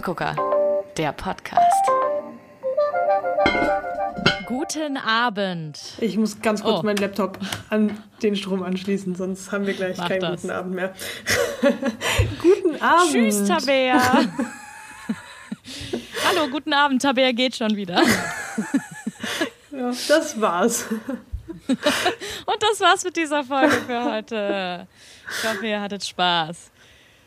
Apfelgucker, der Podcast. Guten Abend. Ich muss ganz kurz oh. meinen Laptop an den Strom anschließen, sonst haben wir gleich Mach keinen das. guten Abend mehr. guten Abend. Tschüss, Tabea. Hallo, guten Abend. Tabea geht schon wieder. ja, das war's. Und das war's mit dieser Folge für heute. Ich hoffe, ihr hattet Spaß.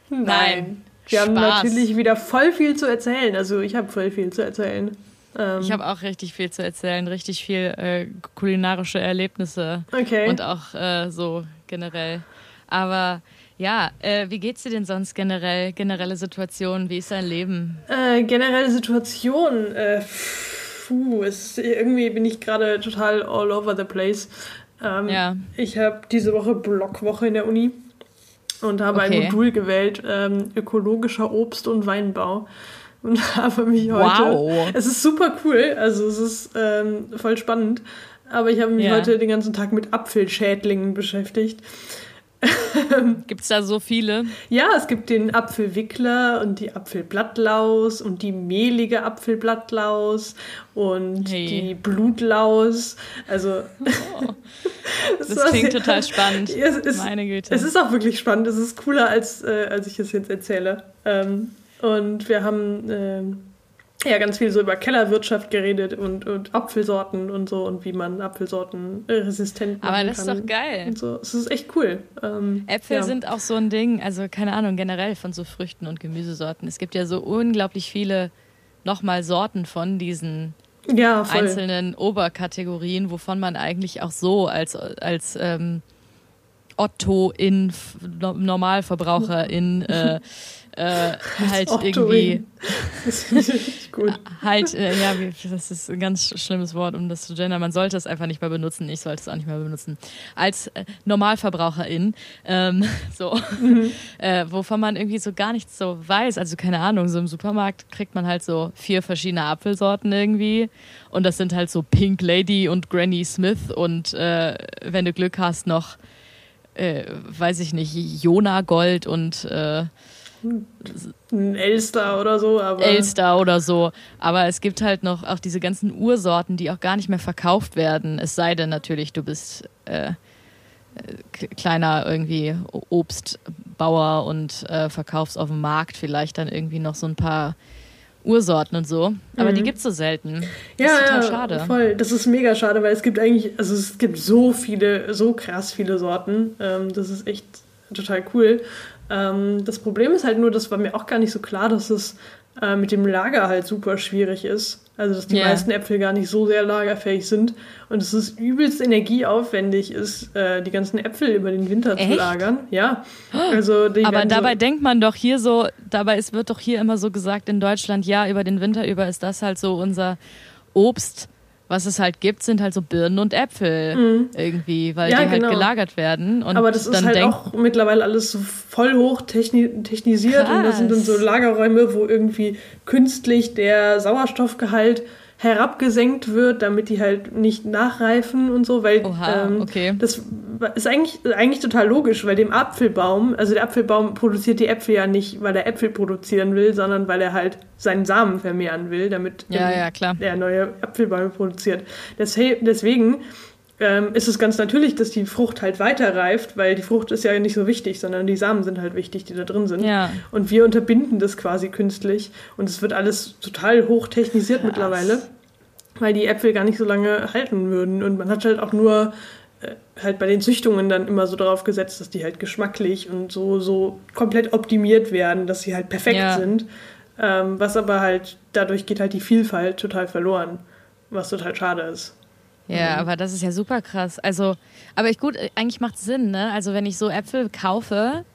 Nein. Nein. Wir Spaß. haben natürlich wieder voll viel zu erzählen. Also ich habe voll viel zu erzählen. Ähm ich habe auch richtig viel zu erzählen, richtig viel äh, kulinarische Erlebnisse okay. und auch äh, so generell. Aber ja, äh, wie geht's dir denn sonst generell? Generelle Situation, wie ist dein Leben? Äh, generelle Situation, äh, puh, es, irgendwie bin ich gerade total all over the place. Ähm, ja. Ich habe diese Woche Blockwoche in der Uni und habe okay. ein Modul gewählt, ähm, ökologischer Obst- und Weinbau. Und habe mich heute. Wow. Es ist super cool, also es ist ähm, voll spannend. Aber ich habe mich ja. heute den ganzen Tag mit Apfelschädlingen beschäftigt. gibt es da so viele? Ja, es gibt den Apfelwickler und die Apfelblattlaus und die mehlige Apfelblattlaus und hey. die Blutlaus. Also. Oh. das klingt total spannend. Es ist, Meine Güte. Es ist auch wirklich spannend. Es ist cooler, als, äh, als ich es jetzt erzähle. Ähm, und wir haben. Äh, ja ganz viel so über Kellerwirtschaft geredet und, und Apfelsorten und so und wie man Apfelsorten resistent machen Aber das ist doch geil. Und so. Es ist echt cool. Ähm, Äpfel ja. sind auch so ein Ding, also keine Ahnung, generell von so Früchten und Gemüsesorten. Es gibt ja so unglaublich viele nochmal Sorten von diesen ja, einzelnen Oberkategorien, wovon man eigentlich auch so als, als ähm, Otto in Normalverbraucher in äh, äh, halt irgendwie halt äh, ja das ist ein ganz schlimmes Wort um das zu gendern. Man sollte es einfach nicht mehr benutzen. Ich sollte es auch nicht mehr benutzen. Als äh, Normalverbraucherin ähm, so mhm. äh, wovon man irgendwie so gar nichts so weiß. Also keine Ahnung so im Supermarkt kriegt man halt so vier verschiedene Apfelsorten irgendwie. Und das sind halt so Pink Lady und Granny Smith und äh, wenn du Glück hast noch äh, weiß ich nicht Jona Gold und äh, ein Elster oder so. Aber Elster oder so. Aber es gibt halt noch auch diese ganzen Ursorten, die auch gar nicht mehr verkauft werden. Es sei denn natürlich, du bist äh, äh kleiner irgendwie Obstbauer und äh, verkaufst auf dem Markt vielleicht dann irgendwie noch so ein paar Ursorten und so. Aber mhm. die gibt es so selten. Das ja, ist total schade. Voll. Das ist mega schade, weil es gibt eigentlich, also es gibt so viele, so krass viele Sorten. Ähm, das ist echt total cool. Ähm, das Problem ist halt nur, das war mir auch gar nicht so klar, dass es äh, mit dem Lager halt super schwierig ist. Also, dass die yeah. meisten Äpfel gar nicht so sehr lagerfähig sind und dass es übelst energieaufwendig ist, äh, die ganzen Äpfel über den Winter Echt? zu lagern. Ja. Also, Aber dabei so denkt man doch hier so, dabei ist, wird doch hier immer so gesagt in Deutschland, ja, über den Winter über ist das halt so unser Obst was es halt gibt, sind halt so Birnen und Äpfel mhm. irgendwie, weil ja, die halt genau. halt gelagert werden. Aber das ist halt auch mittlerweile alles so voll hoch techni technisiert Krass. und das sind dann so Lagerräume, wo irgendwie künstlich der Sauerstoffgehalt herabgesenkt wird, damit die halt nicht nachreifen und so, weil Oha, ähm, okay. das ist eigentlich, eigentlich total logisch, weil dem Apfelbaum, also der Apfelbaum produziert die Äpfel ja nicht, weil er Äpfel produzieren will, sondern weil er halt seinen Samen vermehren will, damit ja, ja, er neue Apfelbäume produziert. Deswegen ähm, ist es ganz natürlich, dass die Frucht halt weiter reift, weil die Frucht ist ja nicht so wichtig, sondern die Samen sind halt wichtig, die da drin sind. Ja. Und wir unterbinden das quasi künstlich und es wird alles total hochtechnisiert mittlerweile, weil die Äpfel gar nicht so lange halten würden. Und man hat halt auch nur äh, halt bei den Züchtungen dann immer so darauf gesetzt, dass die halt geschmacklich und so, so komplett optimiert werden, dass sie halt perfekt ja. sind. Ähm, was aber halt, dadurch geht halt die Vielfalt total verloren, was total schade ist. Ja, mhm. aber das ist ja super krass. Also, aber ich gut, eigentlich macht es Sinn, ne? Also, wenn ich so Äpfel kaufe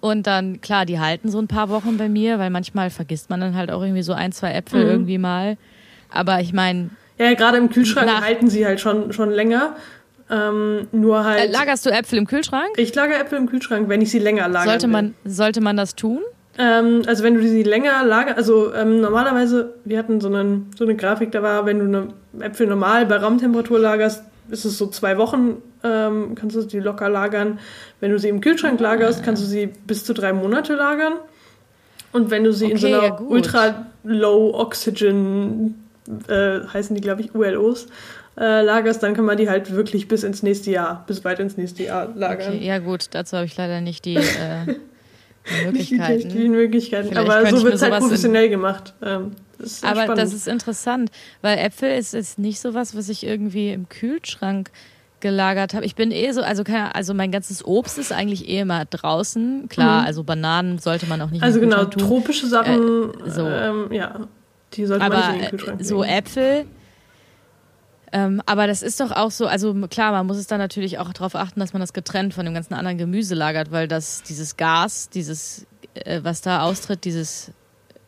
und dann, klar, die halten so ein paar Wochen bei mir, weil manchmal vergisst man dann halt auch irgendwie so ein, zwei Äpfel mhm. irgendwie mal. Aber ich meine. Ja, gerade im Kühlschrank halten sie halt schon, schon länger. Ähm, nur halt. Äh, lagerst du Äpfel im Kühlschrank? Ich lagere Äpfel im Kühlschrank, wenn ich sie länger lagere. Sollte man, sollte man das tun? Ähm, also wenn du sie länger lagerst, also ähm, normalerweise, wir hatten so, einen, so eine Grafik, da war, wenn du eine Äpfel normal bei Raumtemperatur lagerst, ist es so zwei Wochen, ähm, kannst du die locker lagern. Wenn du sie im Kühlschrank lagerst, kannst du sie bis zu drei Monate lagern. Und wenn du sie okay, in so einer ja, ultra low oxygen, äh, heißen die, glaube ich, ULOs, äh, lagerst, dann kann man die halt wirklich bis ins nächste Jahr, bis weit ins nächste Jahr lagern. Okay, ja gut, dazu habe ich leider nicht die, äh, die Möglichkeiten. Nicht die Möglichkeiten, aber so wird es halt professionell gemacht. Ähm, das aber spannend. das ist interessant, weil Äpfel ist, ist nicht so was, was ich irgendwie im Kühlschrank gelagert habe. Ich bin eh so, also keine, also mein ganzes Obst ist eigentlich eh immer draußen. Klar, mhm. also Bananen sollte man auch nicht. Also genau, tun. tropische Sachen, äh, so. Ähm, ja, die sollte aber man nicht in den Kühlschrank so nehmen. Äpfel. Ähm, aber das ist doch auch so, also klar, man muss es dann natürlich auch darauf achten, dass man das getrennt von dem ganzen anderen Gemüse lagert, weil das dieses Gas, dieses, äh, was da austritt, dieses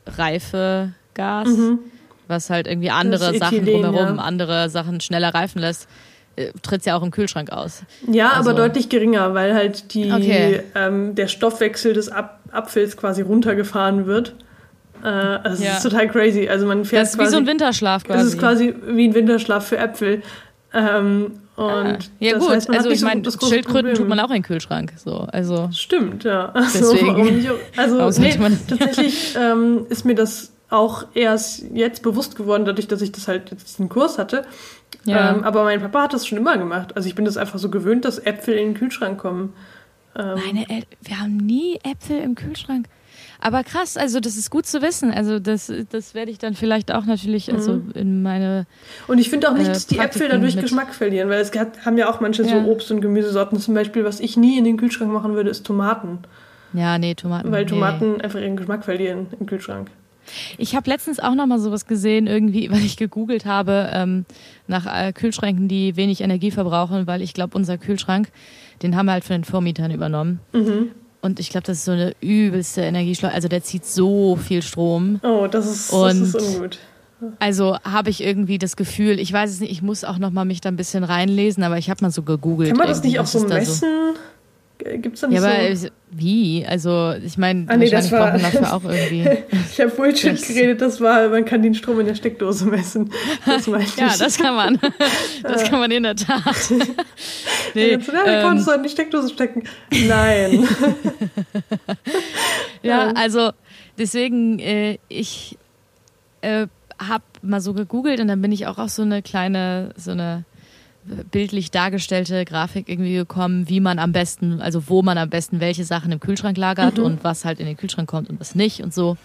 reife Gas, mhm. was halt irgendwie andere Sachen drumherum, ja. andere Sachen schneller reifen lässt, äh, tritt ja auch im Kühlschrank aus. Ja, also. aber deutlich geringer, weil halt die, okay. ähm, der Stoffwechsel des Ap Apfels quasi runtergefahren wird. Äh, also ja. ist total crazy. Also man fährt das ist quasi, wie so ein Winterschlaf quasi. Das ist quasi wie ein Winterschlaf für Äpfel. Ähm, und ah. ja gut, heißt, also ich meine, so Schildkröten tut man auch in den Kühlschrank. So, also Stimmt, ja. Also, Deswegen. Also nee, tatsächlich ähm, ist mir das auch erst jetzt bewusst geworden, dadurch, dass ich das halt jetzt einen Kurs hatte. Ja. Ähm, aber mein Papa hat das schon immer gemacht. Also ich bin das einfach so gewöhnt, dass Äpfel in den Kühlschrank kommen. Ähm, Meine El wir haben nie Äpfel im Kühlschrank. Aber krass, also das ist gut zu wissen. Also das, das werde ich dann vielleicht auch natürlich also mhm. in meine. Und ich finde auch nicht, äh, dass die Äpfel dadurch Geschmack verlieren, weil es hat, haben ja auch manche ja. so Obst- und Gemüsesorten. Zum Beispiel, was ich nie in den Kühlschrank machen würde, ist Tomaten. Ja, nee, Tomaten. Weil Tomaten nee. einfach ihren Geschmack verlieren im Kühlschrank. Ich habe letztens auch noch mal sowas gesehen, irgendwie, weil ich gegoogelt habe ähm, nach äh, Kühlschränken, die wenig Energie verbrauchen, weil ich glaube, unser Kühlschrank, den haben wir halt von den Vormietern übernommen. Mhm. Und ich glaube, das ist so eine übelste Energieschleuder. Also der zieht so viel Strom. Oh, das ist, das ist ungut. Also habe ich irgendwie das Gefühl, ich weiß es nicht, ich muss auch noch mal mich da ein bisschen reinlesen, aber ich habe mal so gegoogelt. Kann man das nicht auch so messen? So Gibt es da nicht ja, aber so? wie? Also, ich meine, ah, nee, das war, dafür auch irgendwie. ich habe Bullshit geredet, das war, man kann den Strom in der Steckdose messen. Das ja, das kann man. Das kann man in der Tat. nee, ja, ähm, konntest du in die Steckdose stecken. Nein. ja, also, deswegen, äh, ich äh, habe mal so gegoogelt und dann bin ich auch auf so eine kleine, so eine bildlich dargestellte Grafik irgendwie gekommen, wie man am besten, also wo man am besten welche Sachen im Kühlschrank lagert mhm. und was halt in den Kühlschrank kommt und was nicht und so.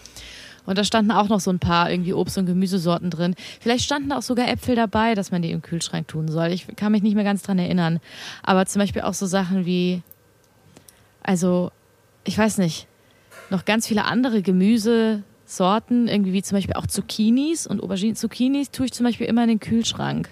Und da standen auch noch so ein paar irgendwie Obst- und Gemüsesorten drin. Vielleicht standen auch sogar Äpfel dabei, dass man die im Kühlschrank tun soll. Ich kann mich nicht mehr ganz dran erinnern. Aber zum Beispiel auch so Sachen wie, also, ich weiß nicht, noch ganz viele andere Gemüsesorten, irgendwie wie zum Beispiel auch Zucchinis und Auberginen. Zucchinis tue ich zum Beispiel immer in den Kühlschrank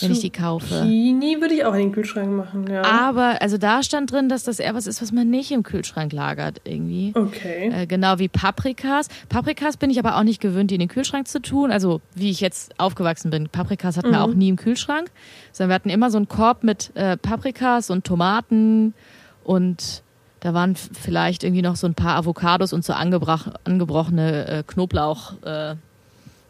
wenn ich die kaufe. Zucchini würde ich auch in den Kühlschrank machen, ja. Aber, also da stand drin, dass das eher was ist, was man nicht im Kühlschrank lagert, irgendwie. Okay. Äh, genau wie Paprikas. Paprikas bin ich aber auch nicht gewöhnt, die in den Kühlschrank zu tun. Also, wie ich jetzt aufgewachsen bin. Paprikas hatten mhm. wir auch nie im Kühlschrank, sondern wir hatten immer so einen Korb mit äh, Paprikas und Tomaten und da waren vielleicht irgendwie noch so ein paar Avocados und so angebrochene äh, Knoblauch, äh,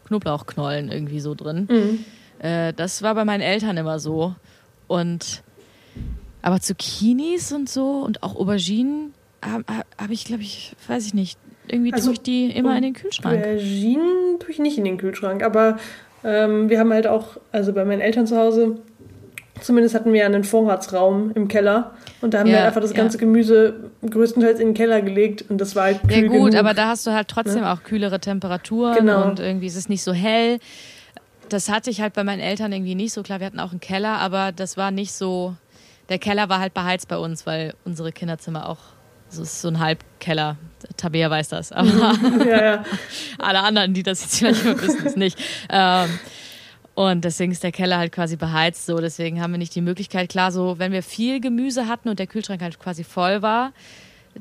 Knoblauchknollen irgendwie so drin. Mhm. Äh, das war bei meinen Eltern immer so. Und aber Zucchinis und so und auch Auberginen habe hab ich, glaube ich, weiß ich nicht. Irgendwie also, tue ich die immer in den Kühlschrank. Auberginen tue ich nicht in den Kühlschrank, aber ähm, wir haben halt auch, also bei meinen Eltern zu Hause, zumindest hatten wir einen Vorratsraum im Keller und da haben ja, wir einfach das ganze ja. Gemüse größtenteils in den Keller gelegt und das war halt kühl Ja gut, genug, aber da hast du halt trotzdem ne? auch kühlere Temperaturen genau. und irgendwie ist es nicht so hell das hatte ich halt bei meinen Eltern irgendwie nicht so. Klar, wir hatten auch einen Keller, aber das war nicht so. Der Keller war halt beheizt bei uns, weil unsere Kinderzimmer auch. So ist so ein Halbkeller. Tabea weiß das. Aber ja, ja. alle anderen, die das jetzt vielleicht wissen, es nicht. Ähm, und deswegen ist der Keller halt quasi beheizt. So, deswegen haben wir nicht die Möglichkeit. Klar, so, wenn wir viel Gemüse hatten und der Kühlschrank halt quasi voll war,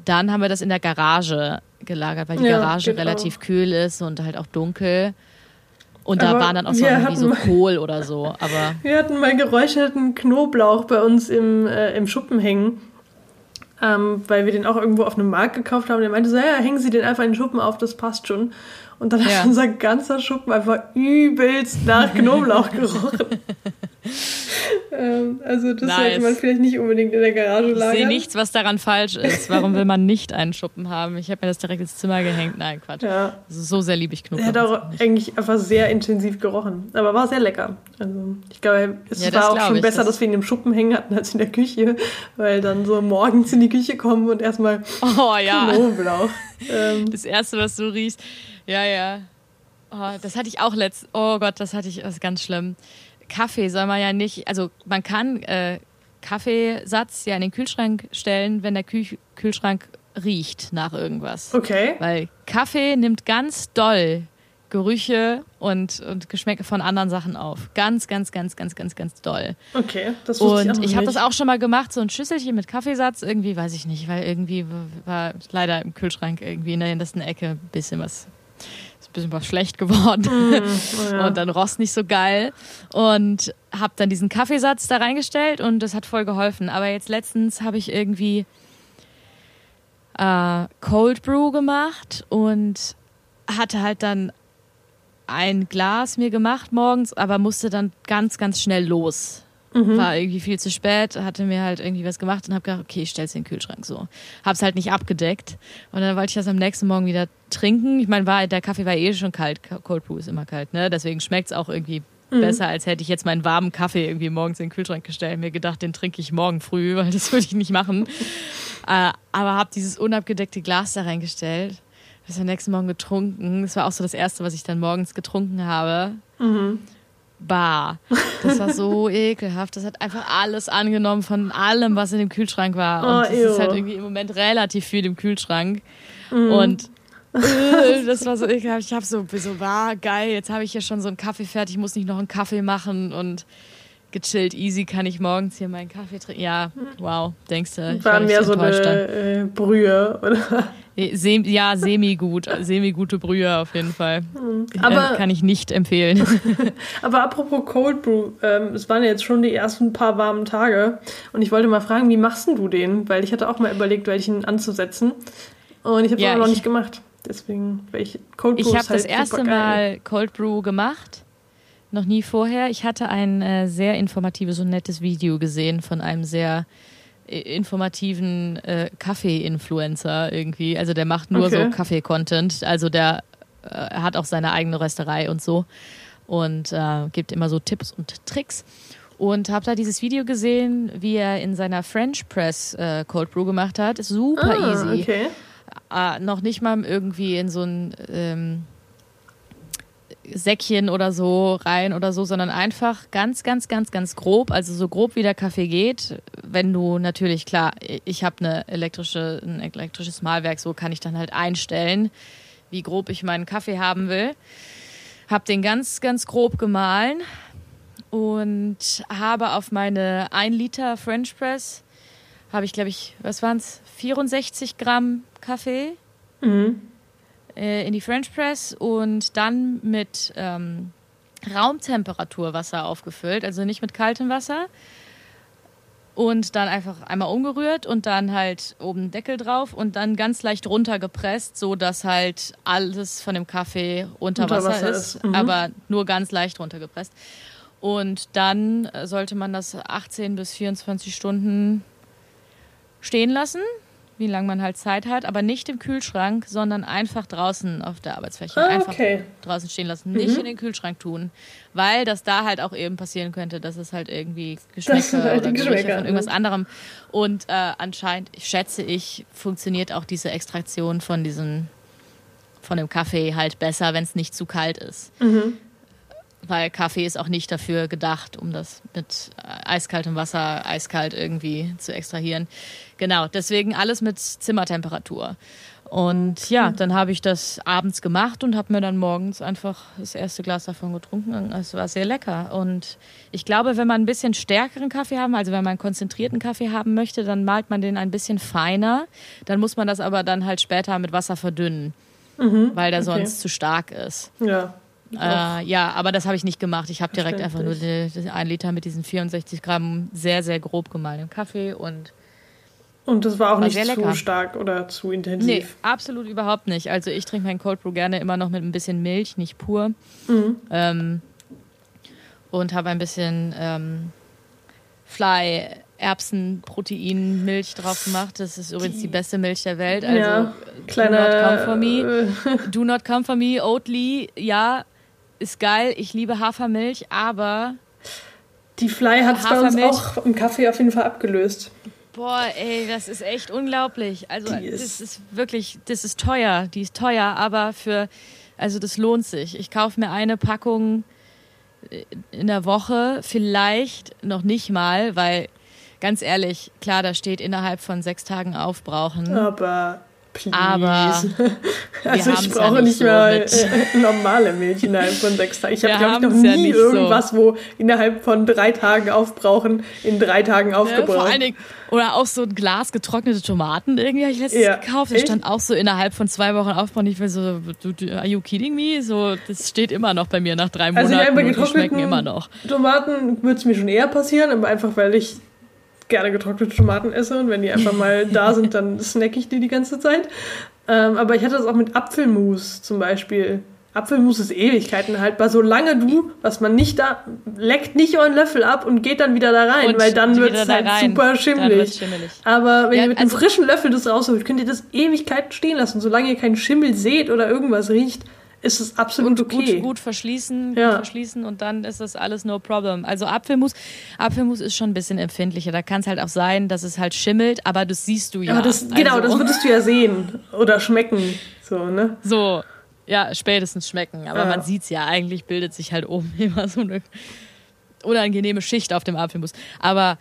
dann haben wir das in der Garage gelagert, weil die ja, Garage genau. relativ kühl ist und halt auch dunkel. Und da aber waren dann auch so irgendwie so Kohl oder so. Aber wir hatten mal geräucherten Knoblauch bei uns im, äh, im Schuppen hängen. Ähm, weil wir den auch irgendwo auf einem Markt gekauft haben. Der meinte so, ja, hängen Sie den einfach in den Schuppen auf, das passt schon. Und dann ja. hat unser ganzer Schuppen einfach übelst nach Knoblauch gerochen. ähm, also das nice. sollte man vielleicht nicht unbedingt in der Garage lagern. Ich sehe nichts, was daran falsch ist. Warum will man nicht einen Schuppen haben? Ich habe mir das direkt ins Zimmer gehängt. Nein, Quatsch. Ja. Also so sehr liebe ich Knoblauch. Er hat auch eigentlich einfach sehr intensiv gerochen. Aber war sehr lecker. Also ich glaube, es ja, war auch schon ich, besser, das dass wir ihn im Schuppen hängen hatten als in der Küche. Weil dann so morgens in die Küche kommen und erstmal oh, ja. Knoblauch. ähm. Das Erste, was du riechst. Ja, ja. Oh, das hatte ich auch letzt. Oh Gott, das hatte ich, das ist ganz schlimm. Kaffee soll man ja nicht, also man kann äh, Kaffeesatz ja in den Kühlschrank stellen, wenn der Kühl Kühlschrank riecht nach irgendwas. Okay. Weil Kaffee nimmt ganz doll Gerüche und, und Geschmäcke von anderen Sachen auf. Ganz, ganz, ganz, ganz, ganz, ganz doll. Okay, das wusste Und ich, ich habe das auch schon mal gemacht, so ein Schüsselchen mit Kaffeesatz, irgendwie, weiß ich nicht, weil irgendwie war leider im Kühlschrank irgendwie in der hintersten Ecke ein bisschen was bisschen was schlecht geworden mm, oh ja. und dann rost nicht so geil und habe dann diesen Kaffeesatz da reingestellt und das hat voll geholfen. Aber jetzt letztens habe ich irgendwie äh, Cold Brew gemacht und hatte halt dann ein Glas mir gemacht morgens, aber musste dann ganz, ganz schnell los. Mhm. War irgendwie viel zu spät, hatte mir halt irgendwie was gemacht und habe gedacht, okay, ich stell's in den Kühlschrank so. Hab's halt nicht abgedeckt. Und dann wollte ich das am nächsten Morgen wieder trinken. Ich meine, war, der Kaffee war eh schon kalt. Cold Brew ist immer kalt, ne? Deswegen schmeckt's auch irgendwie mhm. besser, als hätte ich jetzt meinen warmen Kaffee irgendwie morgens in den Kühlschrank gestellt. Mir gedacht, den trinke ich morgen früh, weil das würde ich nicht machen. äh, aber habe dieses unabgedeckte Glas da reingestellt. Das am nächsten Morgen getrunken. Das war auch so das Erste, was ich dann morgens getrunken habe. Mhm. Bah. Das war so ekelhaft. Das hat einfach alles angenommen von allem, was in dem Kühlschrank war. Und oh, das ist halt irgendwie im Moment relativ viel im Kühlschrank. Mhm. Und äh, das war so ekelhaft. Ich habe so, so, war geil, jetzt habe ich ja schon so einen Kaffee fertig, muss nicht noch einen Kaffee machen und gechillt, easy kann ich morgens hier meinen Kaffee trinken. Ja, wow, denkst du. War mehr so eine äh, Brühe, oder? Sem ja, semi-gut. Semi-gute Brühe auf jeden Fall. Hm. Aber, äh, kann ich nicht empfehlen. aber apropos Cold Brew, ähm, es waren ja jetzt schon die ersten paar warmen Tage. Und ich wollte mal fragen, wie machst du den? Weil ich hatte auch mal überlegt, welchen anzusetzen. Und ich habe es ja, noch nicht gemacht. Deswegen, weil ich Cold Brew Ich habe halt das erste Mal Cold Brew gemacht. Noch nie vorher. Ich hatte ein äh, sehr informatives und nettes Video gesehen von einem sehr informativen äh, Kaffee-Influencer irgendwie. Also der macht nur okay. so Kaffee-Content. Also der äh, hat auch seine eigene Rösterei und so und äh, gibt immer so Tipps und Tricks. Und habe da dieses Video gesehen, wie er in seiner French Press äh, Cold Brew gemacht hat. Ist super ah, easy. Okay. Äh, noch nicht mal irgendwie in so ein ähm, Säckchen oder so rein oder so, sondern einfach ganz, ganz, ganz, ganz grob, also so grob wie der Kaffee geht. Wenn du natürlich, klar, ich habe eine elektrische, ein elektrisches Mahlwerk, so kann ich dann halt einstellen, wie grob ich meinen Kaffee haben will. Hab den ganz, ganz grob gemahlen und habe auf meine 1 Liter French Press, habe ich glaube ich, was waren es, 64 Gramm Kaffee. Mhm in die French Press und dann mit ähm, Raumtemperatur Wasser aufgefüllt, also nicht mit kaltem Wasser. Und dann einfach einmal umgerührt und dann halt oben Deckel drauf und dann ganz leicht runtergepresst, so dass halt alles von dem Kaffee unter, unter Wasser, Wasser, ist, ist. Mhm. aber nur ganz leicht runtergepresst. Und dann sollte man das 18 bis 24 Stunden stehen lassen wie lange man halt Zeit hat, aber nicht im Kühlschrank, sondern einfach draußen auf der Arbeitsfläche. Ah, einfach okay. draußen stehen lassen, nicht mhm. in den Kühlschrank tun. Weil das da halt auch eben passieren könnte, dass es halt irgendwie Geschmäcker halt oder Gerüche von irgendwas anderem. Und äh, anscheinend, schätze ich, funktioniert auch diese Extraktion von diesem, von dem Kaffee halt besser, wenn es nicht zu kalt ist. Mhm weil Kaffee ist auch nicht dafür gedacht, um das mit äh, eiskaltem Wasser eiskalt irgendwie zu extrahieren. Genau, deswegen alles mit Zimmertemperatur. Und ja, dann habe ich das abends gemacht und habe mir dann morgens einfach das erste Glas davon getrunken. Es war sehr lecker. Und ich glaube, wenn man ein bisschen stärkeren Kaffee haben, also wenn man konzentrierten Kaffee haben möchte, dann malt man den ein bisschen feiner. Dann muss man das aber dann halt später mit Wasser verdünnen, mhm, weil der okay. sonst zu stark ist. Ja. Äh, ja, aber das habe ich nicht gemacht. Ich habe direkt einfach nur die, die ein Liter mit diesen 64 Gramm sehr, sehr grob gemahlenen Kaffee und Und das war auch war nicht zu stark oder zu intensiv? Nee, absolut überhaupt nicht. Also ich trinke meinen Cold Brew gerne immer noch mit ein bisschen Milch, nicht pur. Mhm. Ähm, und habe ein bisschen ähm, Fly, Erbsen, Protein, Milch drauf gemacht. Das ist übrigens die, die beste Milch der Welt. Also ja, kleiner, do not come for me. do not come for me. Oatly, ja, ist geil. Ich liebe Hafermilch, aber die Fly hat es bei uns auch im Kaffee auf jeden Fall abgelöst. Boah, ey, das ist echt unglaublich. Also, die das ist, ist wirklich, das ist teuer. Die ist teuer, aber für, also das lohnt sich. Ich kaufe mir eine Packung äh, in der Woche, vielleicht noch nicht mal, weil ganz ehrlich, klar, da steht innerhalb von sechs Tagen aufbrauchen. Aber Please. Aber also ich brauche ja nicht, nicht mehr so normale Milch innerhalb von sechs Tagen. Ich habe, glaube ich, noch nie ja irgendwas, so. wo innerhalb von drei Tagen aufbrauchen, in drei Tagen aufgebraucht. Ja, vor allen Dingen, oder auch so ein Glas getrocknete Tomaten irgendwie habe ich letztens ja. gekauft. Das stand auch so innerhalb von zwei Wochen aufbauen. Ich war so, are you kidding me? So, das steht immer noch bei mir nach drei also Monaten also und die schmecken immer noch. Tomaten würde es mir schon eher passieren, aber einfach weil ich gerne getrocknete Tomaten esse und wenn die einfach mal da sind, dann snack ich die die ganze Zeit. Ähm, aber ich hatte das auch mit Apfelmus zum Beispiel. Apfelmus ist Ewigkeiten haltbar. Solange du, was man nicht da, leckt nicht euren Löffel ab und geht dann wieder da rein, und weil dann wird es halt rein. super schimmelig. schimmelig. Aber wenn ja, ihr mit also einem frischen Löffel das rausholt, könnt ihr das Ewigkeiten stehen lassen. Solange ihr keinen Schimmel seht oder irgendwas riecht, ist es absolut gut, okay. Gut, gut verschließen, ja. gut verschließen und dann ist das alles no problem. Also Apfelmus, Apfelmus ist schon ein bisschen empfindlicher. Da kann es halt auch sein, dass es halt schimmelt, aber das siehst du ja. Aber das, genau, also. das würdest du ja sehen oder schmecken. So, ne? So, ja, spätestens schmecken. Aber ja. man sieht es ja, eigentlich bildet sich halt oben immer so eine unangenehme Schicht auf dem Apfelmus. Aber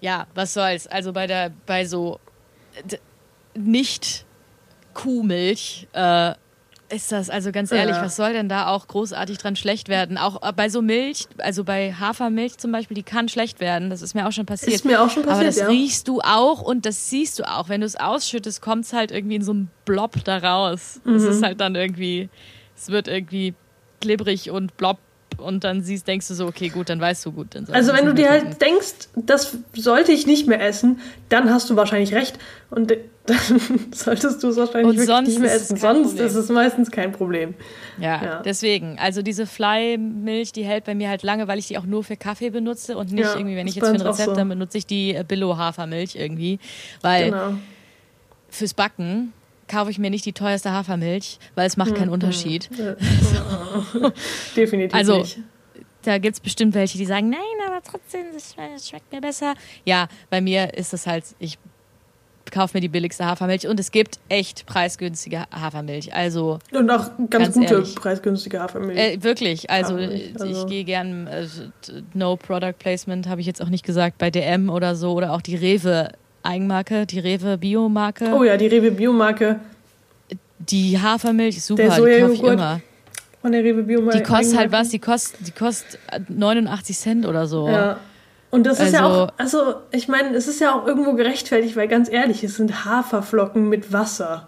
ja, was soll's. Also bei der, bei so nicht Kuhmilch äh, ist das, also ganz ehrlich, ja. was soll denn da auch großartig dran schlecht werden? Auch bei so Milch, also bei Hafermilch zum Beispiel, die kann schlecht werden. Das ist mir auch schon passiert. Ist mir auch schon passiert. Aber das ja. riechst du auch und das siehst du auch. Wenn du es ausschüttest, kommt es halt irgendwie in so einem Blob da raus. Es mhm. ist halt dann irgendwie, es wird irgendwie glibberig und blob und dann siehst, denkst du so, okay, gut, dann weißt du gut. Also wenn du dir halt denkst, das sollte ich nicht mehr essen, dann hast du wahrscheinlich recht und dann solltest du es wahrscheinlich wirklich nicht mehr essen. Ist sonst Problem. ist es meistens kein Problem. Ja, ja, deswegen. Also diese Fly-Milch, die hält bei mir halt lange, weil ich die auch nur für Kaffee benutze und nicht ja, irgendwie, wenn ich jetzt für ein Rezept, so. dann benutze ich die äh, Billo-Hafermilch irgendwie, weil genau. fürs Backen kaufe ich mir nicht die teuerste Hafermilch, weil es macht hm, keinen hm. Unterschied. Ja. Definitiv also, nicht. Da gibt es bestimmt welche, die sagen, nein, aber trotzdem, das schmeckt mir besser. Ja, bei mir ist es halt, ich kaufe mir die billigste Hafermilch und es gibt echt preisgünstige Hafermilch. Also und auch ganz, ganz gute ehrlich, preisgünstige Hafermilch. Äh, wirklich, also, also. ich gehe gern äh, No Product Placement habe ich jetzt auch nicht gesagt bei DM oder so oder auch die Rewe Eigenmarke, die Rewe Biomarke. Oh ja, die Rewe Biomarke. Die Hafermilch ist super, der die kaufe ich immer. Von der Rewe Biomarke. Die kostet halt was, die kostet, die kostet 89 Cent oder so. Ja. Und das ist also, ja auch, also ich meine, es ist ja auch irgendwo gerechtfertigt, weil ganz ehrlich, es sind Haferflocken mit Wasser,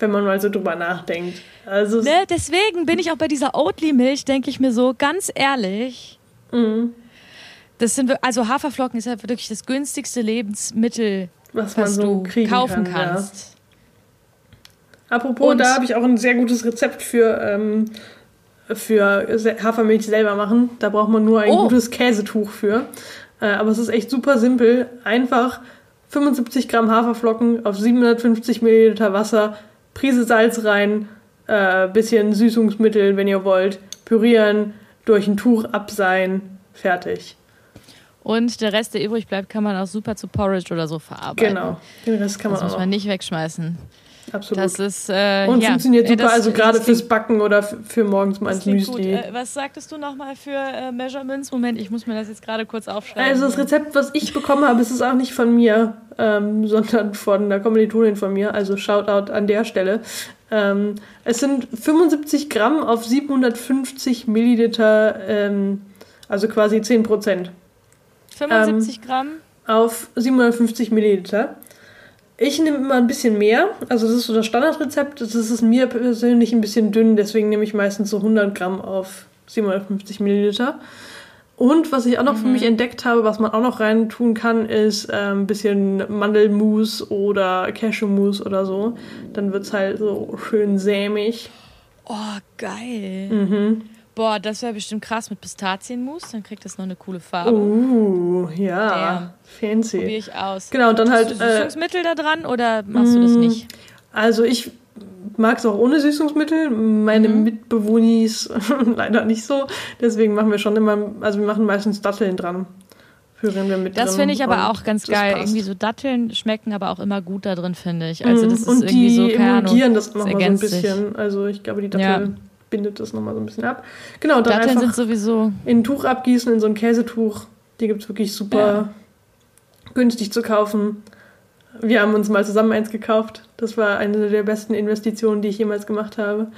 wenn man mal so drüber nachdenkt. Also ne, deswegen bin ich auch bei dieser Oatly-Milch, denke ich mir so, ganz ehrlich. Mhm. Das sind also Haferflocken ist ja wirklich das günstigste Lebensmittel, was, was so du kaufen kann, kannst. Ja. Apropos, Und da habe ich auch ein sehr gutes Rezept für, ähm, für Hafermilch selber machen. Da braucht man nur ein oh. gutes Käsetuch für. Äh, aber es ist echt super simpel. Einfach 75 Gramm Haferflocken auf 750 Milliliter Wasser, Prise Salz rein, äh, bisschen Süßungsmittel, wenn ihr wollt, pürieren, durch ein Tuch abseihen, fertig. Und der Rest, der übrig bleibt, kann man auch super zu Porridge oder so verarbeiten. Genau, den Rest kann man das auch. Das muss man nicht wegschmeißen. Absolut. Das ist, äh, und ja, funktioniert super, das, also gerade fürs Backen oder für morgens mal ins Müsli. Äh, was sagtest du nochmal für äh, Measurements? Moment, ich muss mir das jetzt gerade kurz aufschreiben. Also das Rezept, was ich bekommen habe, ist es auch nicht von mir, ähm, sondern von einer Kommilitonin von mir. Also Shoutout an der Stelle. Ähm, es sind 75 Gramm auf 750 Milliliter, ähm, also quasi 10 Prozent. 75 ähm, Gramm? Auf 750 Milliliter. Ich nehme immer ein bisschen mehr. Also das ist so das Standardrezept. Das ist mir persönlich ein bisschen dünn, deswegen nehme ich meistens so 100 Gramm auf 750 Milliliter. Und was ich auch noch mhm. für mich mhm. entdeckt habe, was man auch noch rein tun kann, ist äh, ein bisschen Mandelmus oder Cashewmus oder so. Dann wird es halt so schön sämig. Oh, geil. Mhm. Boah, das wäre bestimmt krass mit Pistazienmus. Dann kriegt das noch eine coole Farbe. Uh, ja. Damn. Fancy. Probiere ich aus. Genau, und dann halt. Hast du Süßungsmittel äh, da dran oder machst du das mm, nicht? Also ich mag es auch ohne Süßungsmittel. Meine mhm. Mitbewohnis leider nicht so. Deswegen machen wir schon immer, also wir machen meistens Datteln dran. Führen wir mit das finde ich aber auch ganz geil. Passt. Irgendwie so Datteln schmecken aber auch immer gut da drin, finde ich. Also das ist und irgendwie die so, emulgieren das nochmal so ein bisschen. Sich. Also ich glaube, die Dattel ja. Bindet das nochmal so ein bisschen ab. Genau, dann Datteln sind sowieso in ein Tuch abgießen, in so ein Käsetuch. Die gibt es wirklich super ja. günstig zu kaufen. Wir haben uns mal zusammen eins gekauft. Das war eine der besten Investitionen, die ich jemals gemacht habe.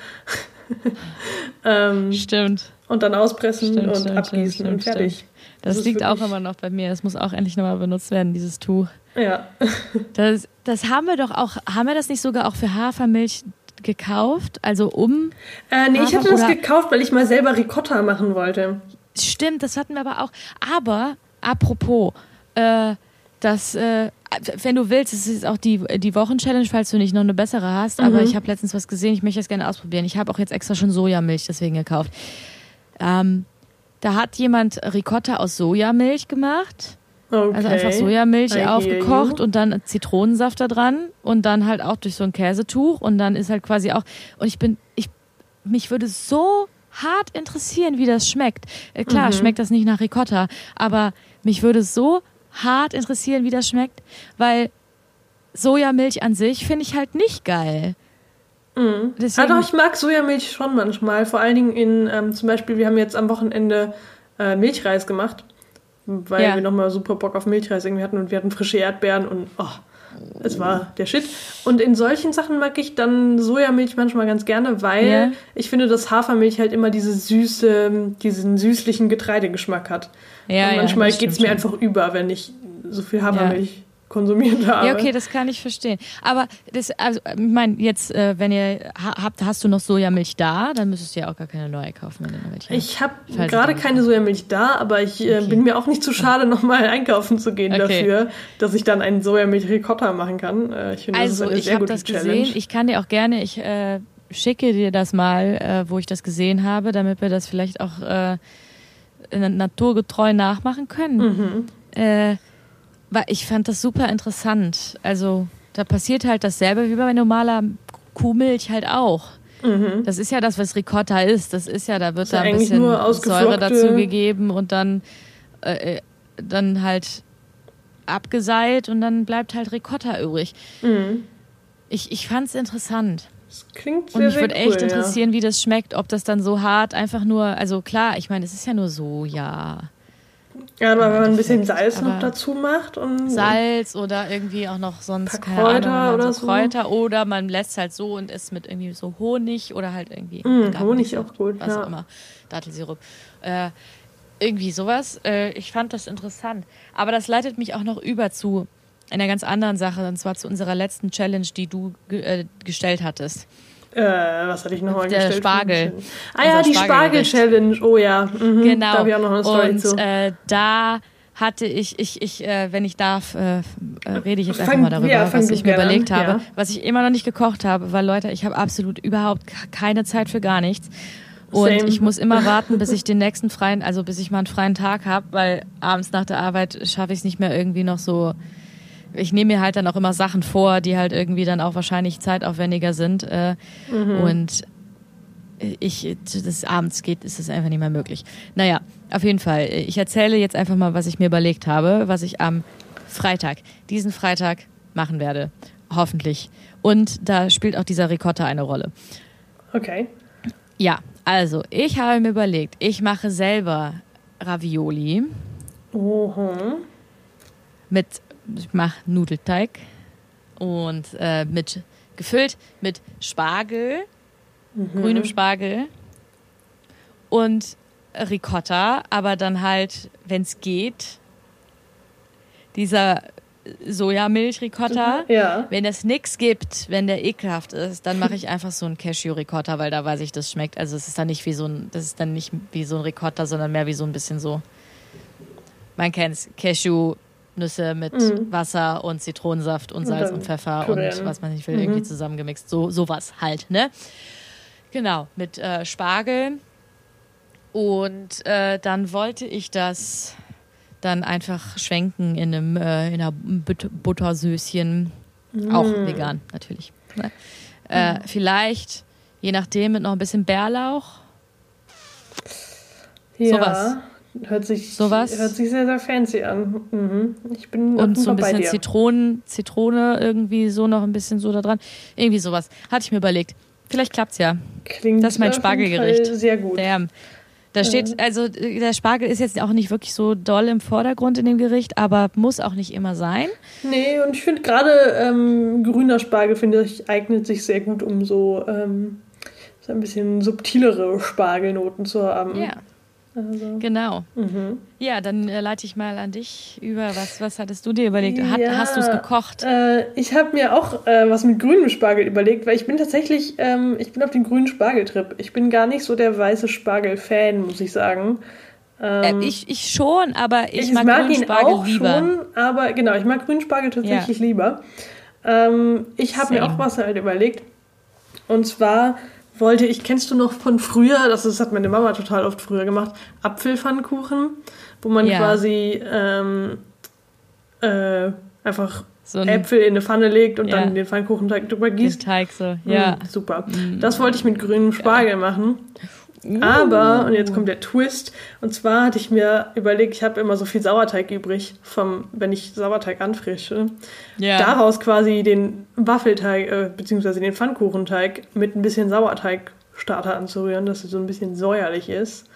ähm, stimmt. Und dann auspressen stimmt, und stimmt, abgießen stimmt, und fertig. Das, das liegt auch immer noch bei mir. Das muss auch endlich nochmal benutzt werden, dieses Tuch. Ja. das, das haben wir doch auch, haben wir das nicht sogar auch für Hafermilch gekauft? Also um. Äh, nee, Hafer ich hatte das gekauft, weil ich mal selber Ricotta machen wollte. Stimmt, das hatten wir aber auch. Aber, apropos, äh, das, äh, wenn du willst, das ist auch die, die Wochenchallenge, falls du nicht noch eine bessere hast. Aber mhm. ich habe letztens was gesehen, ich möchte das gerne ausprobieren. Ich habe auch jetzt extra schon Sojamilch deswegen gekauft. Ähm, da hat jemand Ricotta aus Sojamilch gemacht. Okay. Also einfach Sojamilch I aufgekocht und dann Zitronensaft da dran und dann halt auch durch so ein Käsetuch und dann ist halt quasi auch und ich bin ich mich würde so hart interessieren, wie das schmeckt. Äh, klar, mhm. schmeckt das nicht nach Ricotta, aber mich würde so hart interessieren, wie das schmeckt, weil Sojamilch an sich finde ich halt nicht geil. Mhm. Deswegen, ah, doch, ich mag Sojamilch schon manchmal. Vor allen Dingen in, ähm, zum Beispiel, wir haben jetzt am Wochenende äh, Milchreis gemacht, weil ja. wir nochmal super Bock auf Milchreis irgendwie hatten und wir hatten frische Erdbeeren und oh, es war der Shit. Und in solchen Sachen mag ich dann Sojamilch manchmal ganz gerne, weil ja. ich finde, dass Hafermilch halt immer diese süße, diesen süßlichen Getreidegeschmack hat. Ja, und manchmal ja, geht es mir einfach über, wenn ich so viel Hafermilch konsumiert habe. Ja, okay, das kann ich verstehen. Aber das, also, ich meine, jetzt, äh, wenn ihr habt, hast du noch Sojamilch da, dann müsstest du ja auch gar keine neue kaufen, wenn du welche Ich habe gerade keine Sojamilch da, aber ich äh, okay. bin mir auch nicht zu schade, nochmal einkaufen zu gehen okay. dafür, dass ich dann einen Sojamilch-Ricotta machen kann. Äh, ich finde, also, das ist eine ich gute das Challenge. Gesehen. Ich kann dir auch gerne, ich äh, schicke dir das mal, äh, wo ich das gesehen habe, damit wir das vielleicht auch äh, naturgetreu nachmachen können. Mhm. Ich fand das super interessant. Also da passiert halt dasselbe wie bei normaler Kuhmilch halt auch. Mhm. Das ist ja das, was Ricotta ist. Das ist ja, da wird da ein bisschen Säure dazu gegeben und dann, äh, äh, dann halt abgeseilt und dann bleibt halt Ricotta übrig. Mhm. Ich, ich fand es interessant. Das klingt sehr, Und mich würde cool, echt interessieren, ja. wie das schmeckt, ob das dann so hart einfach nur, also klar, ich meine, es ist ja nur Soja. Ja, aber wenn man ein bisschen Salz noch dazu macht und Salz oder irgendwie auch noch sonst keine Kräuter Ahnung, oder so Kräuter oder man lässt halt so und isst mit irgendwie so Honig oder halt irgendwie mm, Honig auch gut, was ja. auch immer, Dattelsirup. Äh, irgendwie sowas. Äh, ich fand das interessant, aber das leitet mich auch noch über zu einer ganz anderen Sache und zwar zu unserer letzten Challenge, die du äh, gestellt hattest. Äh, was hatte ich nochmal gestellt? Der Spargel. Ah ja, die Spargel-Challenge. Oh ja. Mhm. Genau. Da habe ich auch noch eine Story und, zu. Äh, da hatte ich, ich, ich, äh, wenn ich darf, äh, äh rede ich jetzt einfach mal darüber, ja, was ich mir überlegt an. habe. Ja. Was ich immer noch nicht gekocht habe, weil Leute, ich habe absolut überhaupt keine Zeit für gar nichts. Und Same. ich muss immer warten, bis ich den nächsten freien, also bis ich mal einen freien Tag habe, weil abends nach der Arbeit schaffe ich es nicht mehr irgendwie noch so ich nehme mir halt dann auch immer Sachen vor, die halt irgendwie dann auch wahrscheinlich zeitaufwendiger sind. Äh, mhm. Und ich, das abends geht, ist es einfach nicht mehr möglich. Naja, auf jeden Fall. Ich erzähle jetzt einfach mal, was ich mir überlegt habe, was ich am Freitag, diesen Freitag machen werde. Hoffentlich. Und da spielt auch dieser Ricotta eine Rolle. Okay. Ja, also ich habe mir überlegt, ich mache selber Ravioli. Mhm. Mit ich mache Nudelteig und äh, mit gefüllt mit Spargel, mhm. grünem Spargel und Ricotta, aber dann halt, wenn es geht, dieser Sojamilch-Ricotta. Mhm, ja. Wenn es nichts gibt, wenn der ekelhaft ist, dann mache ich einfach so ein Cashew-Ricotta, weil da weiß ich, das schmeckt. Also es ist dann nicht wie so ein, das ist dann nicht wie so ein Ricotta, sondern mehr wie so ein bisschen so man kennt's, Cashew-Nüsse mit mhm. Wasser und Zitronensaft und Salz und, und Pfeffer Pürieren. und was man nicht will, mhm. irgendwie zusammengemixt. So sowas halt, ne? Genau, mit äh, Spargel. Und äh, dann wollte ich das dann einfach schwenken in einem äh, in einer Buttersößchen. Mm. Auch vegan, natürlich. Ne? Äh, mm. Vielleicht, je nachdem, mit noch ein bisschen Bärlauch. Ja, Sowas. Hört sich, Sowas. hört sich sehr, sehr fancy an. Mhm. Ich bin Und so ein bisschen Zitronen, Zitrone irgendwie so noch ein bisschen so da dran. Irgendwie sowas. Hatte ich mir überlegt. Vielleicht klappt's ja. Klingt das ist mein Spargelgericht. Sehr gut. Damn. Da steht, also der Spargel ist jetzt auch nicht wirklich so doll im Vordergrund in dem Gericht, aber muss auch nicht immer sein. Nee, und ich finde gerade ähm, grüner Spargel, finde ich, eignet sich sehr gut, um so, ähm, so ein bisschen subtilere Spargelnoten zu haben. Ja. Also. Genau. Mhm. Ja, dann äh, leite ich mal an dich über. Was, was hattest du dir überlegt? Hat, ja, hast du es gekocht? Äh, ich habe mir auch äh, was mit grünem Spargel überlegt, weil ich bin tatsächlich, ähm, ich bin auf den grünen Spargeltrip. Ich bin gar nicht so der weiße Spargel-Fan, muss ich sagen. Ähm, ich, ich schon, aber ich, ich mag, mag ihn auch lieber. schon, aber genau, ich mag grünen Spargel tatsächlich ja. lieber. Ähm, ich habe mir auch was halt überlegt. Und zwar wollte ich, kennst du noch von früher, das, ist, hat meine Mama total oft früher gemacht, Apfelpfannkuchen, wo man ja. quasi ähm, äh, einfach so Äpfel in eine Pfanne legt und ja. dann den Pfannkuchenteig drüber gießt. Den Teig so, ja. Mm, super. Mm. Das wollte ich mit grünem Spargel ja. machen. Aber, und jetzt kommt der Twist, und zwar hatte ich mir überlegt, ich habe immer so viel Sauerteig übrig, vom, wenn ich Sauerteig anfrische. Ja. Daraus quasi den Waffelteig, äh, beziehungsweise den Pfannkuchenteig mit ein bisschen Sauerteigstarter anzurühren, dass es so ein bisschen säuerlich ist.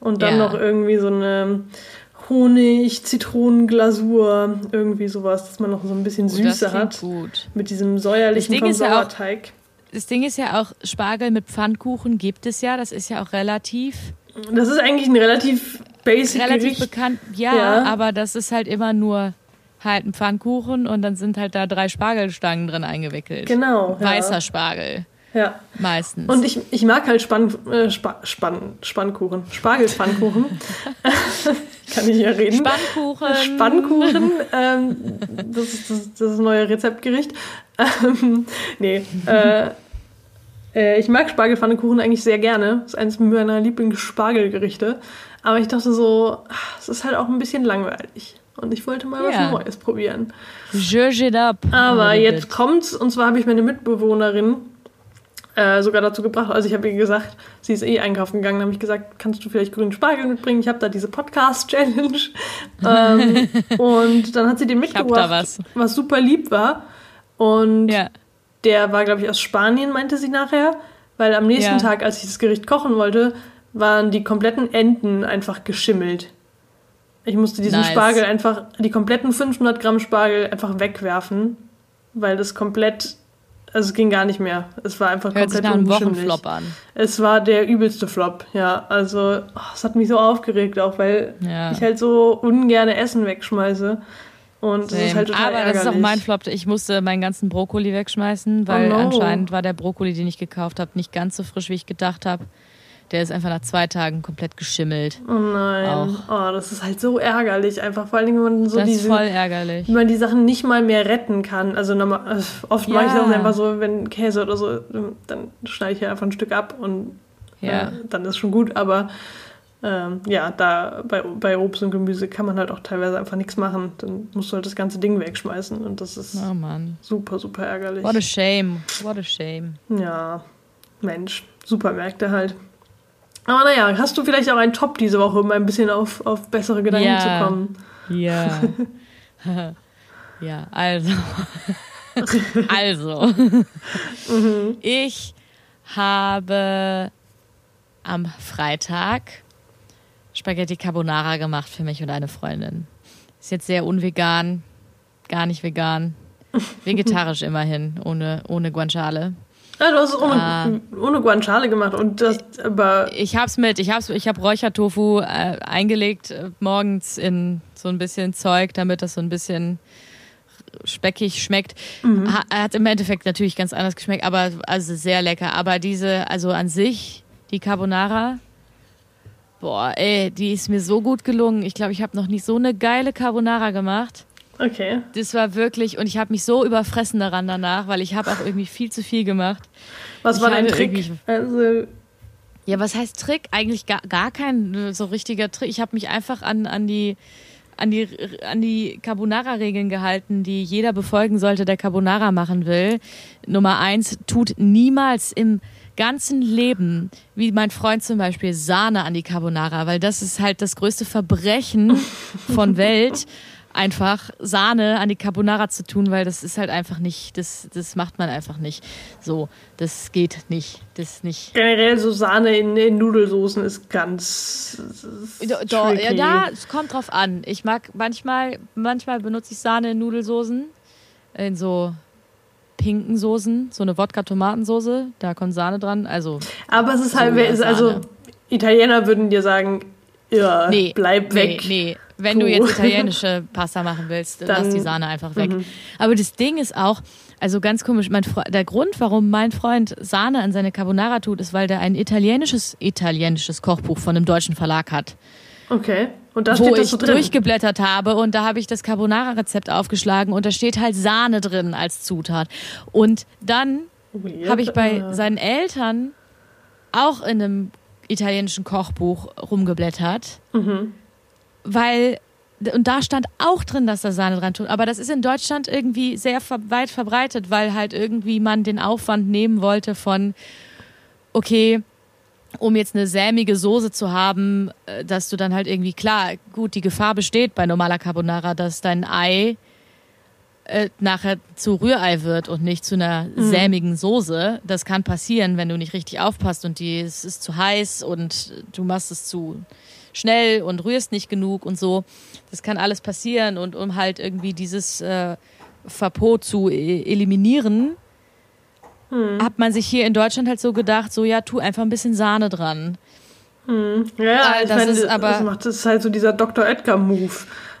Und dann ja. noch irgendwie so eine Honig, Zitronenglasur, irgendwie sowas, dass man noch so ein bisschen oh, Süße hat. Gut. Mit diesem säuerlichen vom Sauerteig. Ja das Ding ist ja auch, Spargel mit Pfannkuchen gibt es ja. Das ist ja auch relativ. Das ist eigentlich ein relativ basic Relativ Gericht. bekannt, ja, ja, aber das ist halt immer nur halt ein Pfannkuchen und dann sind halt da drei Spargelstangen drin eingewickich. Genau. Weißer ja. Spargel. Ja. Meistens. Und ich, ich mag halt Spann, äh, Spa, Spann, Spannkuchen. Spargelspannkuchen. Kann ich ja reden. Spannkuchen. Spannkuchen. Ähm, das, ist das, das neue Rezeptgericht. Ähm, nee. Äh, äh, ich mag Spargelpfannkuchen eigentlich sehr gerne. Das ist eines meiner Lieblingsspargelgerichte. Aber ich dachte so, es ist halt auch ein bisschen langweilig. Und ich wollte mal yeah. was Neues probieren. Judge it up. Aber jetzt kommt's. Und zwar habe ich meine Mitbewohnerin äh, sogar dazu gebracht. Also ich habe ihr gesagt, sie ist eh einkaufen gegangen, habe ich gesagt, kannst du vielleicht grünen Spargel mitbringen? Ich habe da diese Podcast-Challenge. ähm, und dann hat sie den mitgebracht, was. was. super lieb war. Und ja. der war, glaube ich, aus Spanien, meinte sie nachher. Weil am nächsten ja. Tag, als ich das Gericht kochen wollte, waren die kompletten Enten einfach geschimmelt. Ich musste diesen nice. Spargel einfach, die kompletten 500 Gramm Spargel einfach wegwerfen, weil das komplett also es ging gar nicht mehr. Es war einfach Hört komplett sich nach Wochenflop an. Es war der übelste Flop, ja. Also oh, es hat mich so aufgeregt auch, weil ja. ich halt so ungerne Essen wegschmeiße. Und das ist halt total Aber ärgerlich. das ist auch mein Flop. Ich musste meinen ganzen Brokkoli wegschmeißen, weil oh no. anscheinend war der Brokkoli, den ich gekauft habe, nicht ganz so frisch, wie ich gedacht habe. Der ist einfach nach zwei Tagen komplett geschimmelt. Oh nein. Auch. Oh, das ist halt so ärgerlich. Einfach vor allem, wenn man so das diese. Ist voll ärgerlich. Wenn man die Sachen nicht mal mehr retten kann. Also normal, oft ja. mache ich das einfach so, wenn Käse oder so, dann schneide ich hier einfach ein Stück ab und ja. äh, dann ist schon gut. Aber ähm, ja, da bei, bei Obst und Gemüse kann man halt auch teilweise einfach nichts machen. Dann musst du halt das ganze Ding wegschmeißen. Und das ist oh super, super ärgerlich. What a shame. What a shame. Ja, Mensch. Supermärkte halt. Aber naja, hast du vielleicht auch einen Top diese Woche, um ein bisschen auf, auf bessere Gedanken ja. zu kommen? Ja. ja, also. also. Mhm. Ich habe am Freitag Spaghetti Carbonara gemacht für mich und eine Freundin. Ist jetzt sehr unvegan, gar nicht vegan. Vegetarisch immerhin, ohne, ohne Guanciale. Ja, du hast es ohne, äh, ohne Guanciale gemacht und das aber. Ich hab's mit, ich hab's, ich hab Räuchertofu äh, eingelegt äh, morgens in so ein bisschen Zeug, damit das so ein bisschen speckig schmeckt. Mhm. Ha, hat im Endeffekt natürlich ganz anders geschmeckt, aber also sehr lecker. Aber diese, also an sich, die Carbonara, Boah, ey, die ist mir so gut gelungen. Ich glaube, ich habe noch nie so eine geile Carbonara gemacht. Okay. Das war wirklich, und ich habe mich so überfressen daran danach, weil ich habe auch irgendwie viel zu viel gemacht. Was ich war dein Trick? Also ja, was heißt Trick? Eigentlich gar, gar kein so richtiger Trick. Ich habe mich einfach an, an die an die, an die Carbonara-Regeln gehalten, die jeder befolgen sollte, der Carbonara machen will. Nummer eins, tut niemals im ganzen Leben, wie mein Freund zum Beispiel, Sahne an die Carbonara, weil das ist halt das größte Verbrechen von Welt einfach Sahne an die Carbonara zu tun, weil das ist halt einfach nicht, das, das macht man einfach nicht. So, das geht nicht. Das nicht. Generell so Sahne in, in Nudelsoßen ist ganz. Doch, ja, da, es kommt drauf an. Ich mag manchmal, manchmal benutze ich Sahne in Nudelsoßen. In so pinken Soßen, so eine Wodka-Tomatensoße, da kommt Sahne dran. Also. Aber es ist halt, also Italiener würden dir sagen, ja, nee, bleib weg. Nee, nee. Wenn Puh. du jetzt italienische Pasta machen willst, dann, lass die Sahne einfach weg. Mhm. Aber das Ding ist auch, also ganz komisch, mein der Grund, warum mein Freund Sahne an seine Carbonara tut, ist, weil der ein italienisches, italienisches Kochbuch von einem deutschen Verlag hat. Okay. Und da wo ich so drin. durchgeblättert habe und da habe ich das Carbonara-Rezept aufgeschlagen und da steht halt Sahne drin als Zutat. Und dann habe ich bei seinen Eltern auch in einem italienischen Kochbuch rumgeblättert. Mhm weil und da stand auch drin, dass da Sahne dran tut. Aber das ist in Deutschland irgendwie sehr weit verbreitet, weil halt irgendwie man den Aufwand nehmen wollte von, okay, um jetzt eine sämige Soße zu haben, äh, dass du dann halt irgendwie, klar, gut, die Gefahr besteht bei normaler Carbonara, dass dein Ei äh, nachher zu Rührei wird und nicht zu einer mhm. sämigen Soße. Das kann passieren, wenn du nicht richtig aufpasst und die, es ist zu heiß und du machst es zu schnell und rührst nicht genug und so. Das kann alles passieren und um halt irgendwie dieses äh, Verpot zu e eliminieren, hm. hat man sich hier in Deutschland halt so gedacht, so ja, tu einfach ein bisschen Sahne dran. Hm. Ja, das meine, ist aber das macht das ist halt so dieser Dr. Edgar Move